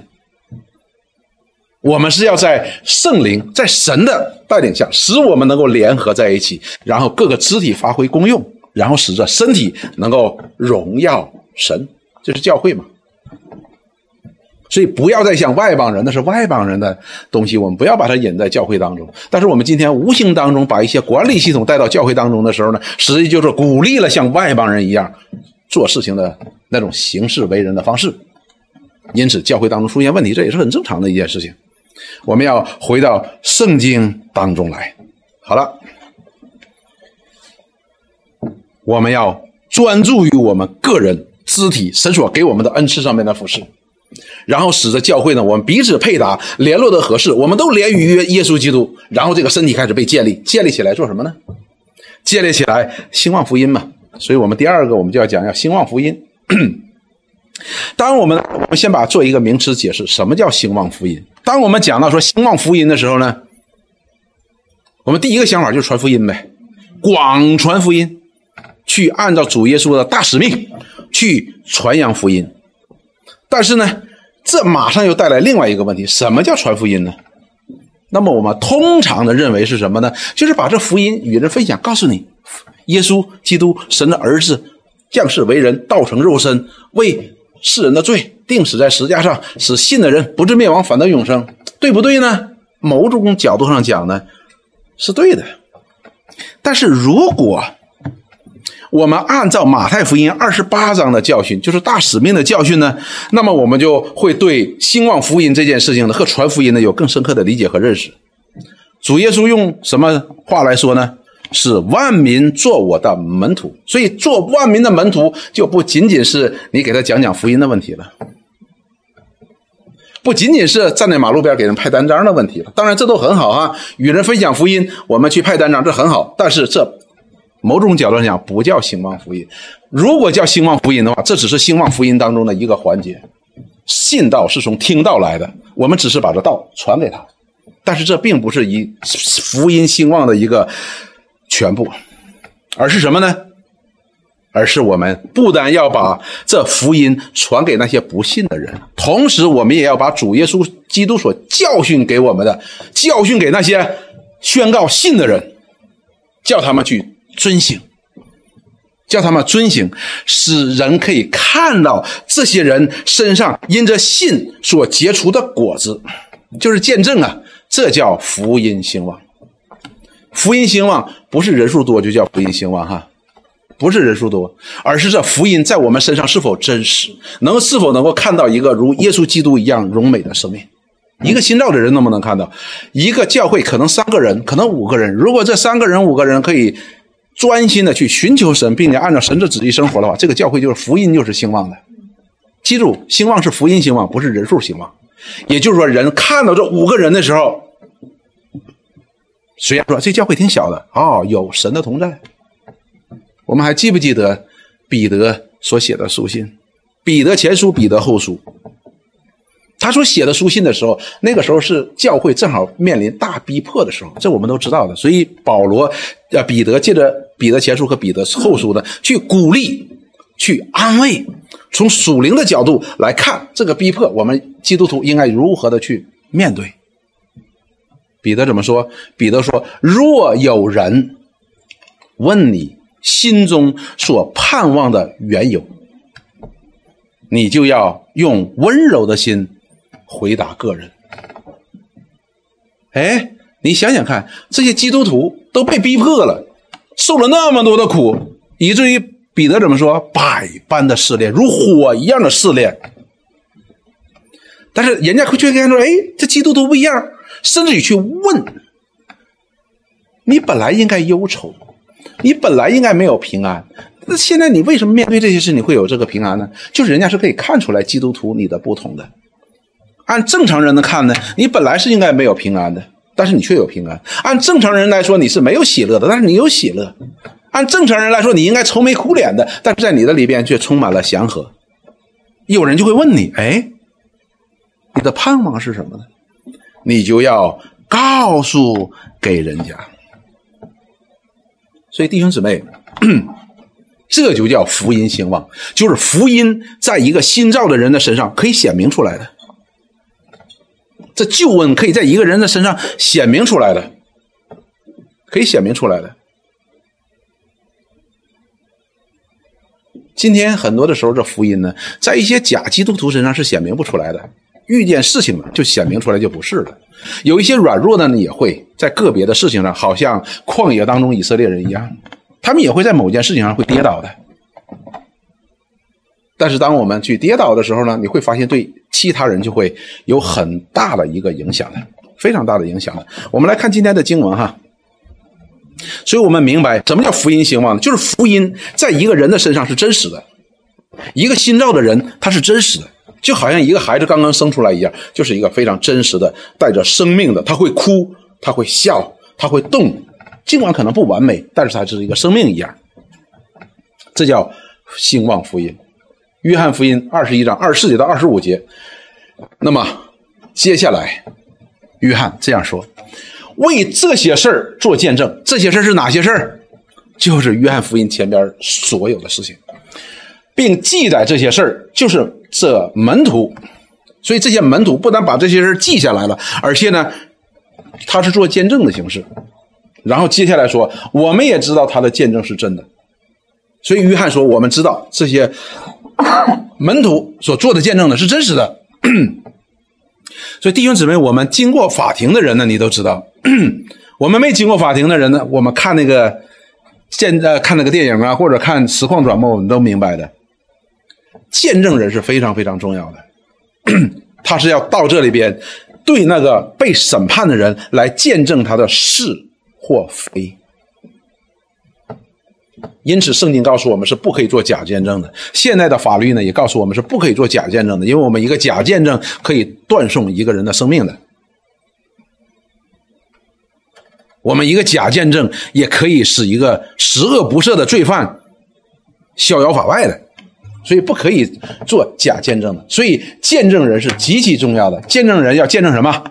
我们是要在圣灵、在神的带领下，使我们能够联合在一起，然后各个肢体发挥功用，然后使这身体能够荣耀。神这是教会嘛，所以不要再像外邦人，那是外邦人的东西，我们不要把它引在教会当中。但是我们今天无形当中把一些管理系统带到教会当中的时候呢，实际就是鼓励了像外邦人一样做事情的那种行事为人的方式，因此教会当中出现问题，这也是很正常的一件事情。我们要回到圣经当中来，好了，我们要专注于我们个人。肢体神所给我们的恩赐上面的服饰，然后使得教会呢，我们彼此配搭，联络的合适，我们都连于耶稣基督，然后这个身体开始被建立，建立起来做什么呢？建立起来兴旺福音嘛。所以我们第二个我们就要讲要兴旺福音。当我们我们先把做一个名词解释，什么叫兴旺福音？当我们讲到说兴旺福音的时候呢，我们第一个想法就是传福音呗，广传福音，去按照主耶稣的大使命。去传扬福音，但是呢，这马上又带来另外一个问题：什么叫传福音呢？那么我们通常的认为是什么呢？就是把这福音与人分享，告诉你，耶稣基督神的儿子降世为人，道成肉身，为世人的罪定死在石架上，使信的人不至灭亡，反得永生，对不对呢？某种角度上讲呢，是对的。但是如果我们按照马太福音二十八章的教训，就是大使命的教训呢，那么我们就会对兴旺福音这件事情呢和传福音呢有更深刻的理解和认识。主耶稣用什么话来说呢？是万民做我的门徒，所以做万民的门徒就不仅仅是你给他讲讲福音的问题了，不仅仅是站在马路边给人派单张的问题了。当然这都很好啊，与人分享福音，我们去派单张这很好，但是这。某种角度上讲，不叫兴旺福音。如果叫兴旺福音的话，这只是兴旺福音当中的一个环节。信道是从听道来的，我们只是把这道传给他，但是这并不是一福音兴旺的一个全部，而是什么呢？而是我们不但要把这福音传给那些不信的人，同时我们也要把主耶稣基督所教训给我们的教训给那些宣告信的人，叫他们去。遵行，叫他们遵行，使人可以看到这些人身上因着信所结出的果子，就是见证啊！这叫福音兴旺。福音兴旺不是人数多就叫福音兴旺哈，不是人数多，而是这福音在我们身上是否真实，能是否能够看到一个如耶稣基督一样荣美的生命。一个新造的人能不能看到？一个教会可能三个人，可能五个人，如果这三个人、五个人可以。专心的去寻求神，并且按照神的旨意生活的话，这个教会就是福音就是兴旺的。记住，兴旺是福音兴旺，不是人数兴旺。也就是说，人看到这五个人的时候，虽然说这教会挺小的，哦，有神的同在。我们还记不记得彼得所写的书信？彼得前书、彼得后书。他所写的书信的时候，那个时候是教会正好面临大逼迫的时候，这我们都知道的。所以保罗、呃彼得借着彼得前书和彼得后书呢，去鼓励、去安慰，从属灵的角度来看这个逼迫，我们基督徒应该如何的去面对。彼得怎么说？彼得说：“若有人问你心中所盼望的缘由，你就要用温柔的心。”回答个人，哎，你想想看，这些基督徒都被逼迫了，受了那么多的苦，以至于彼得怎么说？百般的试炼，如火一样的试炼。但是人家会却看说，哎，这基督徒不一样，甚至于去问：你本来应该忧愁，你本来应该没有平安，那现在你为什么面对这些事你会有这个平安呢？就是人家是可以看出来基督徒你的不同的。按正常人的看呢，你本来是应该没有平安的，但是你却有平安。按正常人来说，你是没有喜乐的，但是你有喜乐。按正常人来说，你应该愁眉苦脸的，但是在你的里边却充满了祥和。有人就会问你：哎，你的盼望是什么呢？你就要告诉给人家。所以弟兄姊妹，这就叫福音兴旺，就是福音在一个新造的人的身上可以显明出来的。这旧恩可以在一个人的身上显明出来的，可以显明出来的。今天很多的时候，这福音呢，在一些假基督徒身上是显明不出来的。遇见事情了，就显明出来就不是了。有一些软弱的呢，也会在个别的事情上，好像旷野当中以色列人一样，他们也会在某件事情上会跌倒的。但是当我们去跌倒的时候呢，你会发现对其他人就会有很大的一个影响的，非常大的影响的。我们来看今天的经文哈，所以我们明白什么叫福音兴旺，就是福音在一个人的身上是真实的，一个新造的人他是真实的，就好像一个孩子刚刚生出来一样，就是一个非常真实的、带着生命的，他会哭，他会笑，他会动，尽管可能不完美，但是他是一个生命一样，这叫兴旺福音。约翰福音二十一章二十四节到二十五节，那么接下来，约翰这样说：为这些事儿做见证。这些事儿是哪些事儿？就是约翰福音前边所有的事情，并记载这些事儿，就是设门徒。所以这些门徒不但把这些事记下来了，而且呢，他是做见证的形式。然后接下来说，我们也知道他的见证是真的。所以约翰说，我们知道这些。门徒所做的见证呢是真实的，所以弟兄姊妹，我们经过法庭的人呢，你都知道；我们没经过法庭的人呢，我们看那个见呃看那个电影啊，或者看实况转播，我们都明白的。见证人是非常非常重要的，他是要到这里边对那个被审判的人来见证他的是或非。因此，圣经告诉我们是不可以做假见证的。现在的法律呢，也告诉我们是不可以做假见证的，因为我们一个假见证可以断送一个人的生命的。我们一个假见证也可以使一个十恶不赦的罪犯逍遥法外的，所以不可以做假见证的。所以，见证人是极其重要的。见证人要见证什么？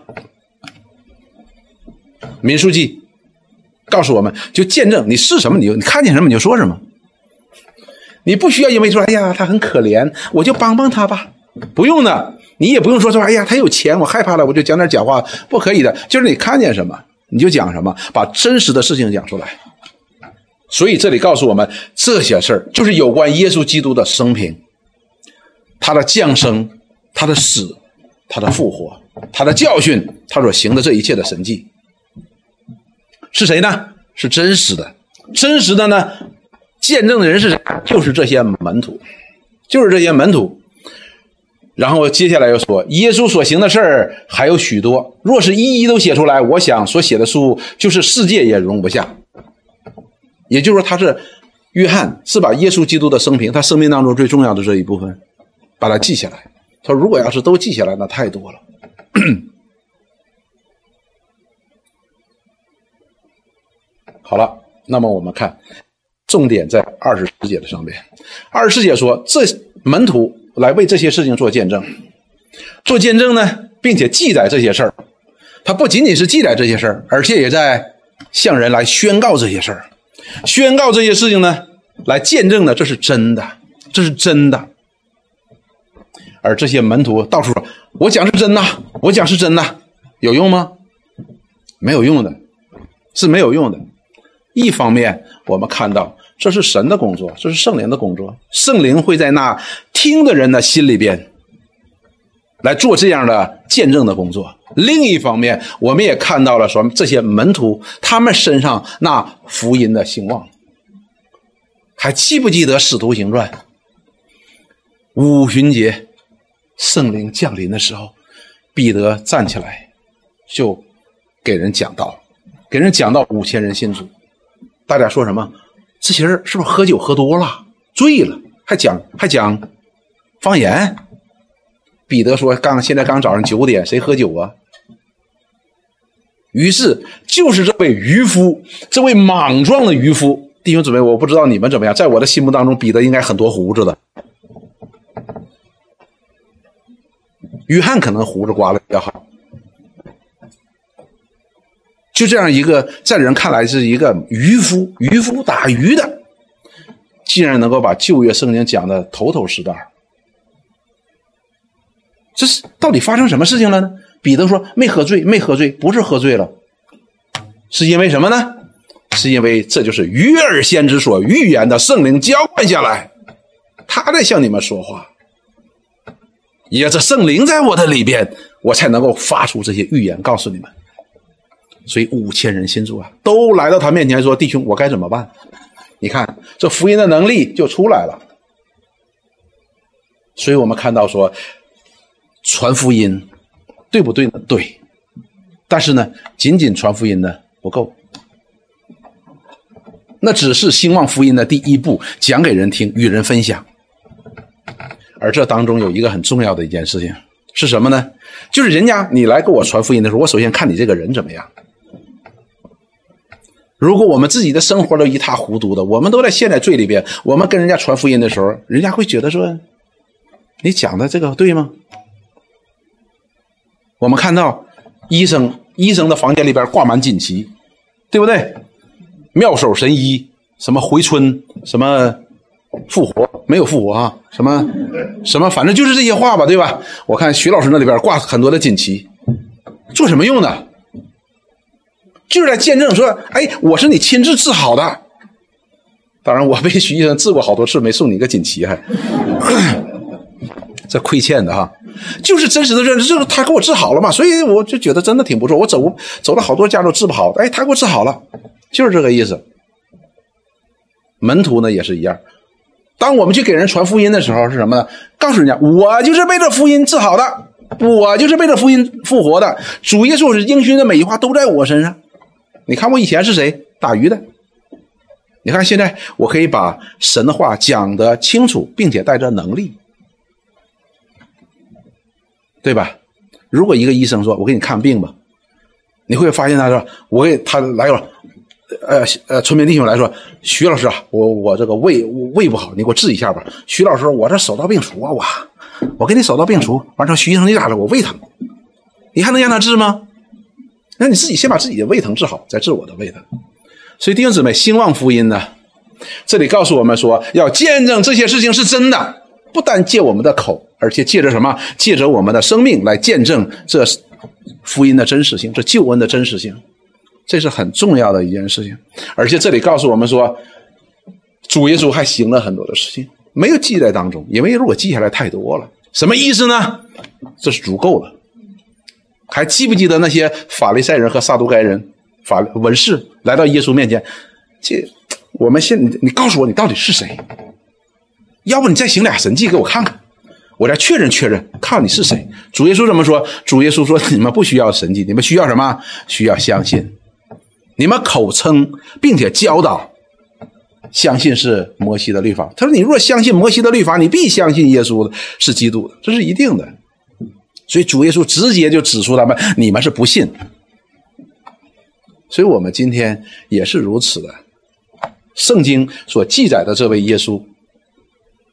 民书记。告诉我们就见证你是什么，你就你看见什么你就说什么。你不需要因为说哎呀他很可怜，我就帮帮他吧，不用的。你也不用说说哎呀他有钱，我害怕了，我就讲点假话，不可以的。就是你看见什么你就讲什么，把真实的事情讲出来。所以这里告诉我们这些事儿，就是有关耶稣基督的生平，他的降生，他的死，他的复活，他的教训，他所行的这一切的神迹。是谁呢？是真实的，真实的呢？见证的人是谁？就是这些门徒，就是这些门徒。然后接下来又说，耶稣所行的事儿还有许多，若是一一都写出来，我想所写的书就是世界也容不下。也就是说，他是约翰是把耶稣基督的生平，他生命当中最重要的这一部分，把它记下来。他，如果要是都记下来，那太多了。好了，那么我们看，重点在二十四节的上面。二十四节说，这门徒来为这些事情做见证，做见证呢，并且记载这些事儿。他不仅仅是记载这些事儿，而且也在向人来宣告这些事儿，宣告这些事情呢，来见证的这是真的，这是真的。而这些门徒到处说：“我讲是真的，我讲是真的，有用吗？没有用的，是没有用的。一方面，我们看到这是神的工作，这是圣灵的工作，圣灵会在那听的人的心里边来做这样的见证的工作。另一方面，我们也看到了说这些门徒他们身上那福音的兴旺。还记不记得《使徒行传》五旬节？”圣灵降临的时候，彼得站起来，就给人讲道，给人讲到五千人信主。大家说什么？这些人是不是喝酒喝多了，醉了，还讲还讲方言？彼得说：“刚现在刚早上九点，谁喝酒啊？”于是就是这位渔夫，这位莽撞的渔夫，弟兄姊妹，我不知道你们怎么样，在我的心目当中，彼得应该很多胡子的。约翰可能胡子刮的比较好，就这样一个在人看来是一个渔夫，渔夫打鱼的，竟然能够把旧约圣经讲的头头是道，这是到底发生什么事情了呢？彼得说没喝醉，没喝醉，不是喝醉了，是因为什么呢？是因为这就是约尔先知所预言的圣灵浇灌下来，他在向你们说话。也这圣灵在我的里边，我才能够发出这些预言，告诉你们。所以五千人信主啊，都来到他面前说：“弟兄，我该怎么办？”你看，这福音的能力就出来了。所以我们看到说，传福音对不对呢？对。但是呢，仅仅传福音呢不够，那只是兴旺福音的第一步，讲给人听，与人分享。而这当中有一个很重要的一件事情是什么呢？就是人家你来给我传福音的时候，我首先看你这个人怎么样。如果我们自己的生活都一塌糊涂的，我们都在陷在罪里边，我们跟人家传福音的时候，人家会觉得说，你讲的这个对吗？我们看到医生医生的房间里边挂满锦旗，对不对？妙手神医，什么回春，什么。复活没有复活啊？什么什么？反正就是这些话吧，对吧？我看徐老师那里边挂很多的锦旗，做什么用的？就是在见证说，哎，我是你亲自治好的。当然，我被徐医生治过好多次，没送你一个锦旗，还这亏欠的哈。就是真实的认识，就是他给我治好了嘛，所以我就觉得真的挺不错。我走走了好多家都治不好，哎，他给我治好了，就是这个意思。门徒呢也是一样。当我们去给人传福音的时候，是什么呢？告诉人家，我就是被这福音治好的，我就是被这福音复活的。主耶稣是应许的每一话都在我身上。你看我以前是谁？打鱼的。你看现在我可以把神的话讲得清楚，并且带着能力，对吧？如果一个医生说：“我给你看病吧”，你会发现他说：“我给他来了。”呃呃，村民弟兄来说，徐老师啊，我我这个胃胃不好，你给我治一下吧。徐老师，我这手到病除啊，我我给你手到病除。完之后，徐医生你咋了？我胃疼，你还能让他治吗？那你自己先把自己的胃疼治好，再治我的胃疼。所以弟兄姊妹，兴旺福音呢，这里告诉我们说，要见证这些事情是真的，不但借我们的口，而且借着什么？借着我们的生命来见证这福音的真实性，这救恩的真实性。这是很重要的一件事情，而且这里告诉我们说，主耶稣还行了很多的事情，没有记在当中，因为如果记下来太多了，什么意思呢？这是足够了。还记不记得那些法利赛人和撒都该人、法文士来到耶稣面前？这我们现你告诉我，你到底是谁？要不你再行俩神迹给我看看，我再确认确认，看你是谁。主耶稣怎么说？主耶稣说：“你们不需要神迹，你们需要什么？需要相信。”你们口称并且教导，相信是摩西的律法。他说：“你若相信摩西的律法，你必相信耶稣的是基督的，这是一定的。”所以主耶稣直接就指出他们：“你们是不信。”所以我们今天也是如此的。圣经所记载的这位耶稣，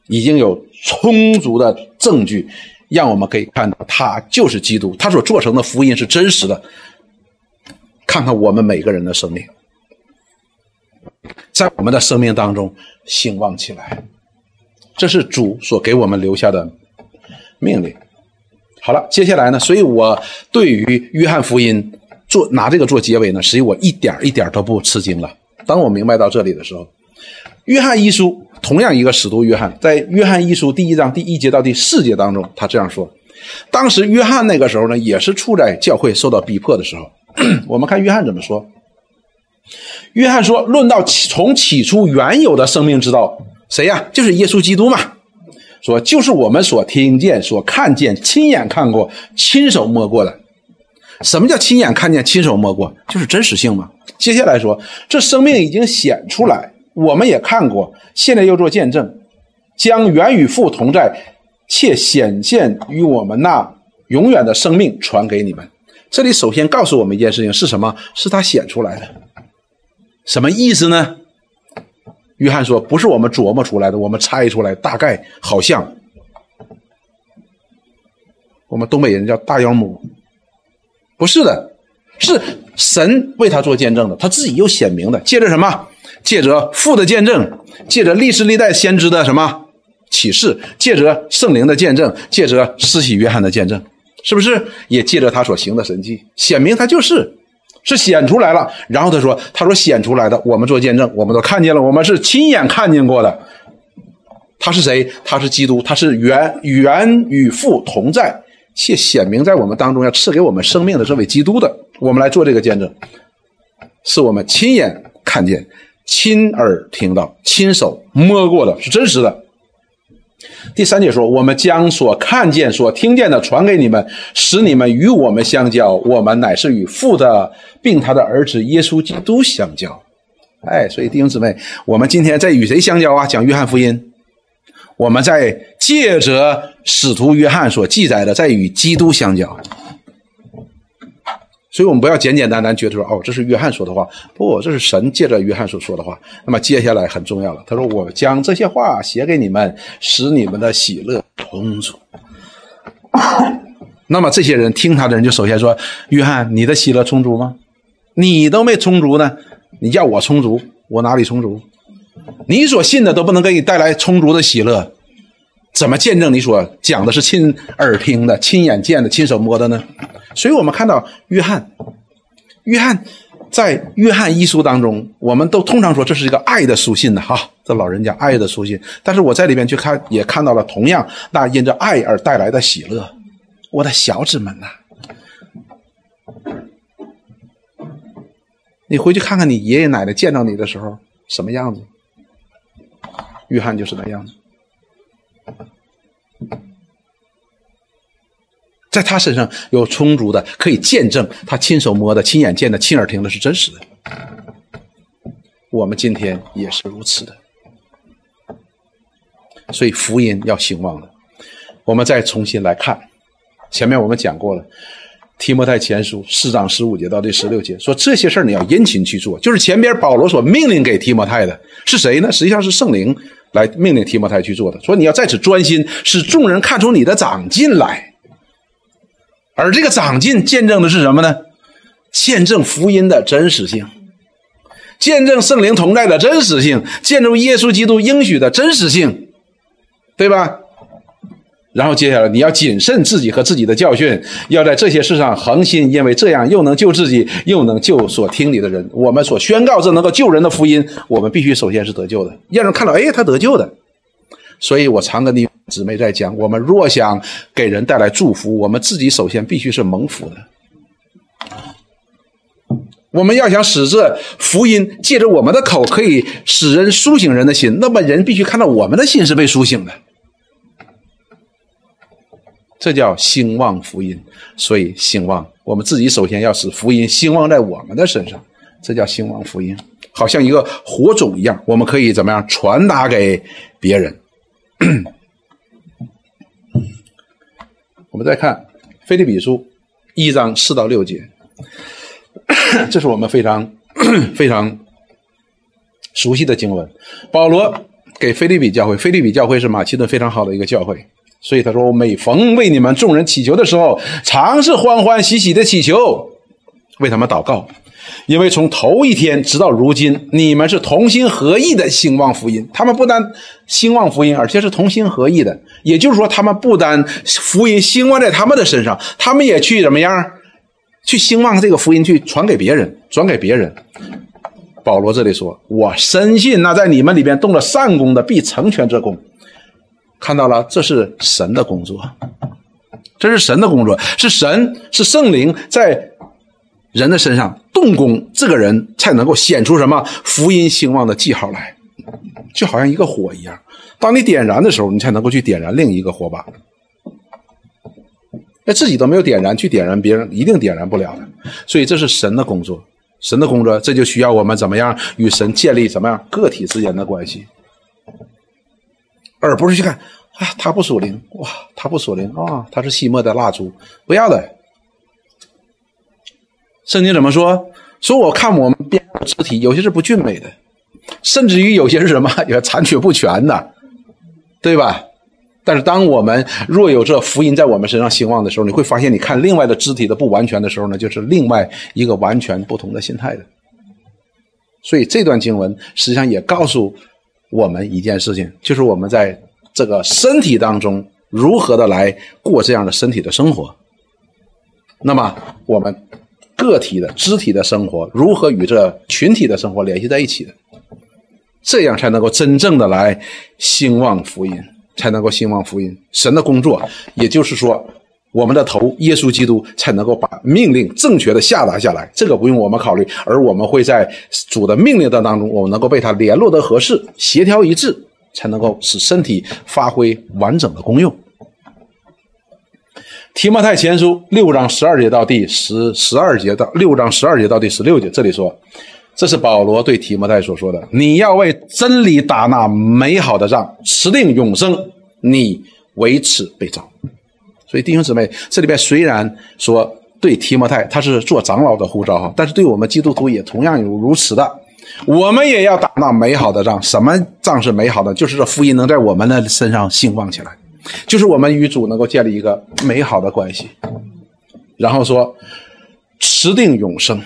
已经有充足的证据，让我们可以看到他就是基督，他所做成的福音是真实的。看看我们每个人的生命，在我们的生命当中兴旺起来，这是主所给我们留下的命令。好了，接下来呢？所以我对于约翰福音做拿这个做结尾呢，实际我一点一点都不吃惊了。当我明白到这里的时候，约翰一书同样一个使徒约翰，在约翰一书第一章第一节到第四节当中，他这样说：当时约翰那个时候呢，也是处在教会受到逼迫的时候。我们看约翰怎么说。约翰说：“论到从起初原有的生命之道，谁呀？就是耶稣基督嘛。说就是我们所听见、所看见、亲眼看过、亲手摸过的。什么叫亲眼看见、亲手摸过？就是真实性嘛。”接下来说，这生命已经显出来，我们也看过，现在又做见证，将原与父同在，且显现于我们那永远的生命传给你们。这里首先告诉我们一件事情是什么？是他显出来的，什么意思呢？约翰说，不是我们琢磨出来的，我们猜出来，大概好像，我们东北人叫大妖母，不是的。是神为他做见证的，他自己又显明的，借着什么？借着父的见证，借着历史历代先知的什么启示，借着圣灵的见证，借着施洗约翰的见证，是不是？也借着他所行的神迹，显明他就是，是显出来了。然后他说：“他说显出来的，我们做见证，我们都看见了，我们是亲眼看见过的。他是谁？他是基督，他是原原与父同在。”且显明在我们当中要赐给我们生命的这位基督的，我们来做这个见证，是我们亲眼看见、亲耳听到、亲手摸过的，是真实的。第三节说，我们将所看见、所听见的传给你们，使你们与我们相交。我们乃是与父的，并他的儿子耶稣基督相交。哎，所以弟兄姊妹，我们今天在与谁相交啊？讲约翰福音。我们在借着使徒约翰所记载的，在与基督相交，所以我们不要简简单单觉得说，哦，这是约翰说的话，不，这是神借着约翰所说的话。那么接下来很重要了，他说：“我将这些话写给你们，使你们的喜乐充足。”那么这些人听他的人就首先说：“约翰，你的喜乐充足吗？你都没充足呢，你叫我充足，我哪里充足？”你所信的都不能给你带来充足的喜乐，怎么见证你所讲的是亲耳听的、亲眼见的、亲手摸的呢？所以我们看到约翰，约翰在约翰一书当中，我们都通常说这是一个爱的书信的哈，这老人家爱的书信。但是我在里面去看，也看到了同样那因着爱而带来的喜乐。我的小子们呐，你回去看看你爷爷奶奶见到你的时候什么样子。约翰就是那样子，在他身上有充足的可以见证，他亲手摸的、亲眼见的、亲耳听的是真实的。我们今天也是如此的，所以福音要兴旺的。我们再重新来看，前面我们讲过了。提摩太前书四章十五节到第十六节说这些事儿你要殷勤去做，就是前边保罗所命令给提摩太的是谁呢？实际上是圣灵来命令提摩太去做的。说你要在此专心，使众人看出你的长进来。而这个长进见证的是什么呢？见证福音的真实性，见证圣灵同在的真实性，见证耶稣基督应许的真实性，对吧？然后接下来你要谨慎自己和自己的教训，要在这些事上恒心，因为这样又能救自己，又能救所听你的人。我们所宣告这能够救人的福音，我们必须首先是得救的，让人看到，哎，他得救的。所以我常跟你姊妹在讲，我们若想给人带来祝福，我们自己首先必须是蒙福的。我们要想使这福音借着我们的口可以使人苏醒人的心，那么人必须看到我们的心是被苏醒的。这叫兴旺福音，所以兴旺，我们自己首先要使福音兴旺在我们的身上，这叫兴旺福音。好像一个火种一样，我们可以怎么样传达给别人？我们再看《菲利比书》一章四到六节，这是我们非常 非常熟悉的经文。保罗给菲利比教会，菲利比教会是马其顿非常好的一个教会，所以他说：“我每逢为你们众人祈求的时候，常是欢欢喜喜的祈求，为他们祷告。”因为从头一天直到如今，你们是同心合意的兴旺福音。他们不单兴旺福音，而且是同心合意的。也就是说，他们不单福音兴旺在他们的身上，他们也去怎么样？去兴旺这个福音，去传给别人，转给别人。保罗这里说：“我深信，那在你们里边动了善功的，必成全这功。”看到了，这是神的工作，这是神的工作，是神，是圣灵在。人的身上动工，这个人才能够显出什么福音兴旺的记号来，就好像一个火一样。当你点燃的时候，你才能够去点燃另一个火把。那自己都没有点燃，去点燃别人，一定点燃不了的。所以这是神的工作，神的工作，这就需要我们怎么样与神建立怎么样个体之间的关系，而不是去看啊，他不属灵，哇，他不属灵啊，他是熄灭的蜡烛，不要的。圣经怎么说？说我看我们边的肢体有些是不俊美的，甚至于有些是什么 也残缺不全的，对吧？但是当我们若有这福音在我们身上兴旺的时候，你会发现，你看另外的肢体的不完全的时候呢，就是另外一个完全不同的心态的。所以这段经文实际上也告诉我们一件事情，就是我们在这个身体当中如何的来过这样的身体的生活。那么我们。个体的肢体的生活如何与这群体的生活联系在一起的？这样才能够真正的来兴旺福音，才能够兴旺福音。神的工作，也就是说，我们的头耶稣基督才能够把命令正确的下达下来。这个不用我们考虑，而我们会在主的命令的当中，我们能够被他联络的合适、协调一致，才能够使身体发挥完整的功用。提摩太前书六章十二节到第十十二节到六章十二节到第十六节，这里说，这是保罗对提摩太所说的：“你要为真理打那美好的仗，持定永生，你为此被召。”所以弟兄姊妹，这里边虽然说对提摩太他是做长老的呼召哈，但是对我们基督徒也同样有如此的，我们也要打那美好的仗。什么仗是美好的？就是这福音能在我们的身上兴旺起来。就是我们与主能够建立一个美好的关系，然后说持定永生。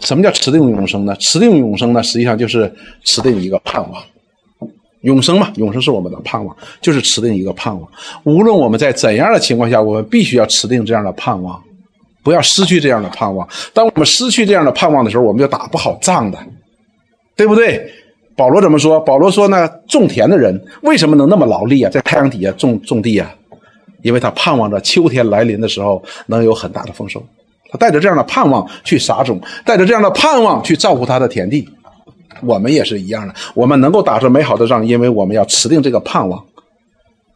什么叫持定永生呢？持定永生呢，实际上就是持定一个盼望，永生嘛，永生是我们的盼望，就是持定一个盼望。无论我们在怎样的情况下，我们必须要持定这样的盼望，不要失去这样的盼望。当我们失去这样的盼望的时候，我们就打不好仗的，对不对？保罗怎么说？保罗说呢，种田的人为什么能那么劳力啊？在太阳底下种种地啊？因为他盼望着秋天来临的时候能有很大的丰收。他带着这样的盼望去撒种，带着这样的盼望去照顾他的田地。我们也是一样的，我们能够打着美好的仗，因为我们要持定这个盼望。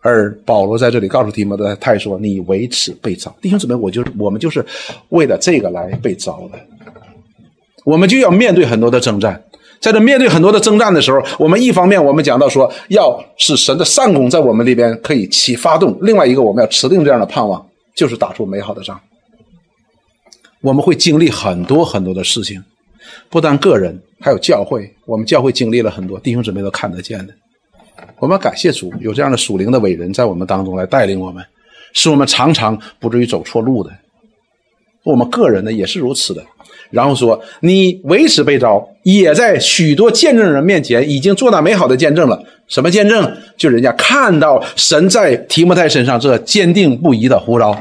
而保罗在这里告诉提摩太说：“你为此被召，弟兄姊妹，我就是我们就是为了这个来被召的。我们就要面对很多的征战。”在这面对很多的征战的时候，我们一方面我们讲到说，要使神的善功在我们里边可以起发动；另外一个，我们要持定这样的盼望，就是打出美好的仗。我们会经历很多很多的事情，不但个人，还有教会。我们教会经历了很多，弟兄姊妹都看得见的。我们感谢主，有这样的属灵的伟人在我们当中来带领我们，使我们常常不至于走错路的。我们个人呢，也是如此的。然后说，你为此被召，也在许多见证人面前已经做那美好的见证了。什么见证？就人家看到神在提摩太身上这坚定不移的呼召。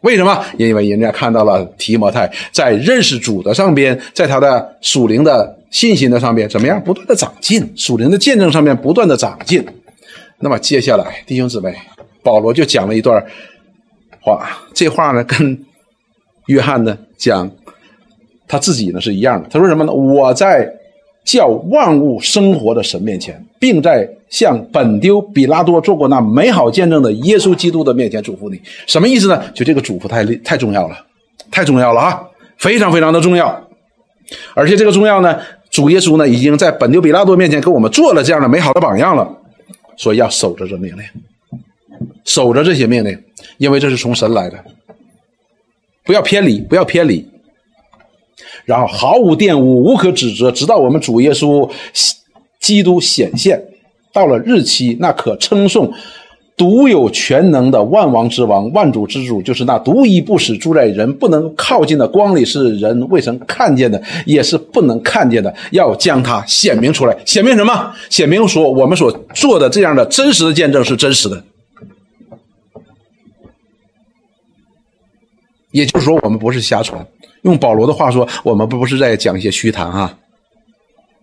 为什么？因为人家看到了提摩太在认识主的上边，在他的属灵的信心的上边怎么样，不断的长进，属灵的见证上面不断的长进。那么接下来，弟兄姊妹，保罗就讲了一段话，这话呢跟约翰呢讲。他自己呢是一样的。他说什么呢？我在叫万物生活的神面前，并在向本丢比拉多做过那美好见证的耶稣基督的面前嘱咐你。什么意思呢？就这个嘱咐太太重要了，太重要了啊，非常非常的重要。而且这个重要呢，主耶稣呢，已经在本丢比拉多面前给我们做了这样的美好的榜样了，所以要守着这命令，守着这些命令，因为这是从神来的，不要偏离，不要偏离，然后毫无玷污，无可指责，直到我们主耶稣基督显现，到了日期，那可称颂。独有全能的万王之王、万主之主，就是那独一不死、住在人不能靠近的光里，是人未曾看见的，也是不能看见的。要将它显明出来，显明什么？显明说我们所做的这样的真实的见证是真实的。也就是说，我们不是瞎传。用保罗的话说，我们不不是在讲一些虚谈哈。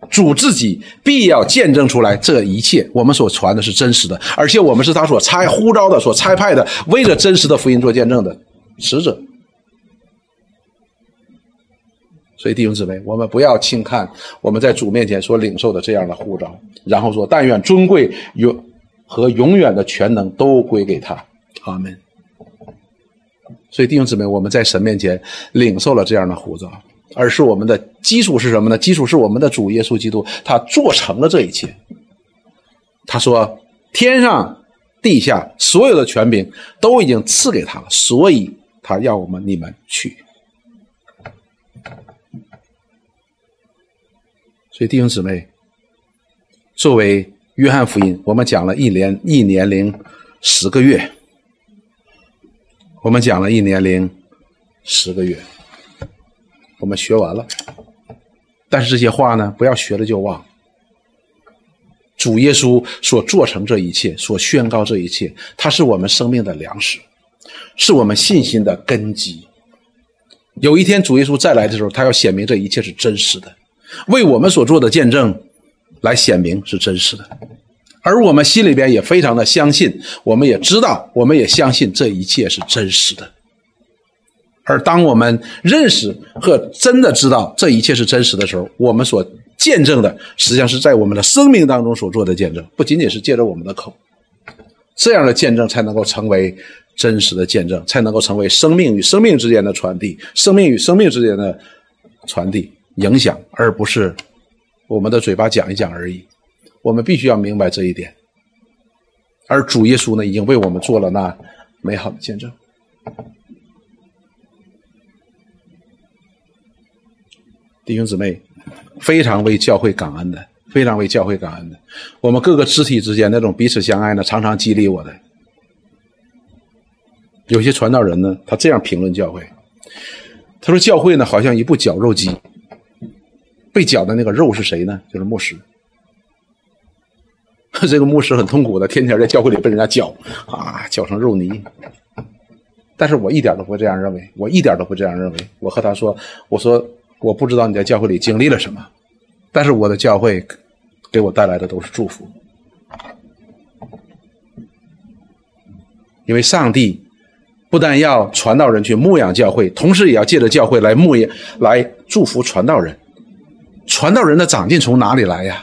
主自己必要见证出来，这一切我们所传的是真实的，而且我们是他所差呼召的、所差派的，为了真实的福音做见证的使者。所以弟兄姊妹，我们不要轻看我们在主面前所领受的这样的呼召，然后说：“但愿尊贵永和永远的全能都归给他。”阿门。所以弟兄姊妹，我们在神面前领受了这样的呼召。而是我们的基础是什么呢？基础是我们的主耶稣基督，他做成了这一切。他说：“天上地下所有的权柄都已经赐给他了，所以他要我们你们去。”所以弟兄姊妹，作为约翰福音，我们讲了一年一年零十个月，我们讲了一年零十个月。我们学完了，但是这些话呢，不要学了就忘。主耶稣所做成这一切，所宣告这一切，它是我们生命的粮食，是我们信心的根基。有一天主耶稣再来的时候，他要显明这一切是真实的，为我们所做的见证来显明是真实的，而我们心里边也非常的相信，我们也知道，我们也相信这一切是真实的。而当我们认识和真的知道这一切是真实的时候，我们所见证的，实际上是在我们的生命当中所做的见证，不仅仅是借着我们的口，这样的见证才能够成为真实的见证，才能够成为生命与生命之间的传递，生命与生命之间的传递影响，而不是我们的嘴巴讲一讲而已。我们必须要明白这一点。而主耶稣呢，已经为我们做了那美好的见证。弟兄姊妹，非常为教会感恩的，非常为教会感恩的。我们各个肢体之间那种彼此相爱呢，常常激励我的。有些传道人呢，他这样评论教会，他说：“教会呢，好像一部绞肉机，被绞的那个肉是谁呢？就是牧师。这个牧师很痛苦的，天天在教会里被人家搅啊，搅成肉泥。但是我一点都不这样认为，我一点都不这样认为。我和他说，我说。”我不知道你在教会里经历了什么，但是我的教会给我带来的都是祝福，因为上帝不但要传道人去牧养教会，同时也要借着教会来牧养、来祝福传道人。传道人的长进从哪里来呀？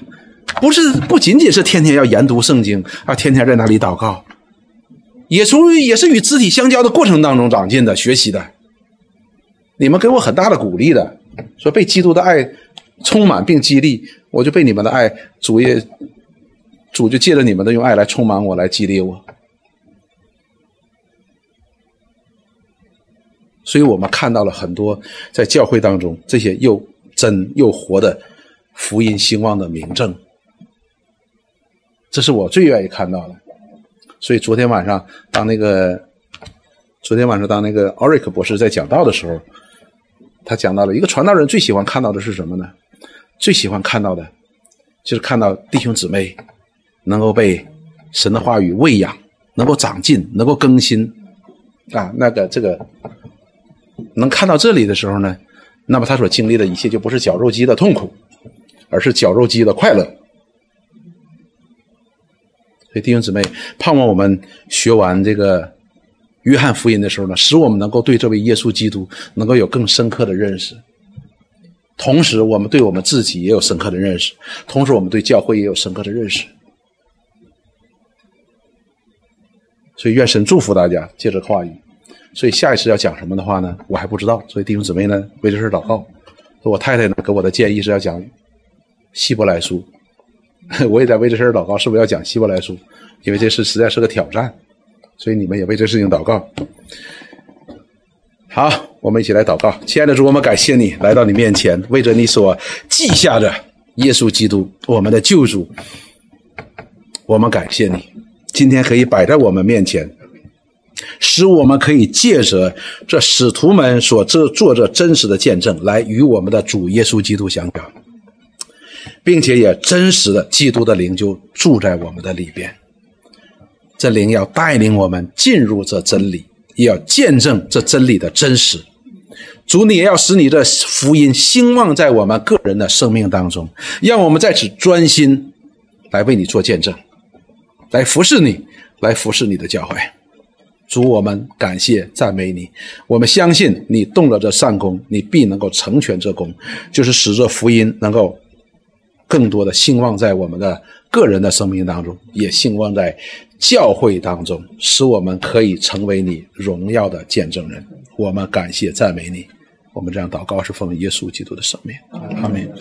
不是不仅仅是天天要研读圣经啊，天天在那里祷告，也从也是与肢体相交的过程当中长进的、学习的。你们给我很大的鼓励的。说被基督的爱充满并激励，我就被你们的爱主也主就借着你们的用爱来充满我，来激励我。所以我们看到了很多在教会当中这些又真又活的福音兴旺的明证，这是我最愿意看到的。所以昨天晚上当那个昨天晚上当那个奥瑞克博士在讲道的时候。他讲到了一个传道人最喜欢看到的是什么呢？最喜欢看到的，就是看到弟兄姊妹能够被神的话语喂养，能够长进，能够更新啊。那个这个能看到这里的时候呢，那么他所经历的一切就不是绞肉机的痛苦，而是绞肉机的快乐。弟兄姊妹，盼望我们学完这个。约翰福音的时候呢，使我们能够对这位耶稣基督能够有更深刻的认识，同时我们对我们自己也有深刻的认识，同时我们对教会也有深刻的认识。所以愿神祝福大家，借着话语。所以下一次要讲什么的话呢，我还不知道。所以弟兄姊妹呢，为这事祷告。我太太呢给我的建议是要讲希伯来书。我也在为这事儿祷告，是不是要讲希伯来书？因为这事实在是个挑战，所以你们也为这事情祷告。好，我们一起来祷告，亲爱的主，我们感谢你来到你面前，为着你所记下的耶稣基督，我们的救主，我们感谢你，今天可以摆在我们面前，使我们可以借着这使徒们所这做着真实的见证，来与我们的主耶稣基督相交，并且也真实的基督的灵就住在我们的里边，这灵要带领我们进入这真理。也要见证这真理的真实，主，你也要使你的福音兴旺在我们个人的生命当中，让我们在此专心来为你做见证，来服侍你，来服侍你的教会。主，我们感谢赞美你，我们相信你动了这善功，你必能够成全这功，就是使这福音能够更多的兴旺在我们的个人的生命当中，也兴旺在。教会当中，使我们可以成为你荣耀的见证人。我们感谢赞美你。我们这样祷告是奉耶稣基督的圣名。阿门。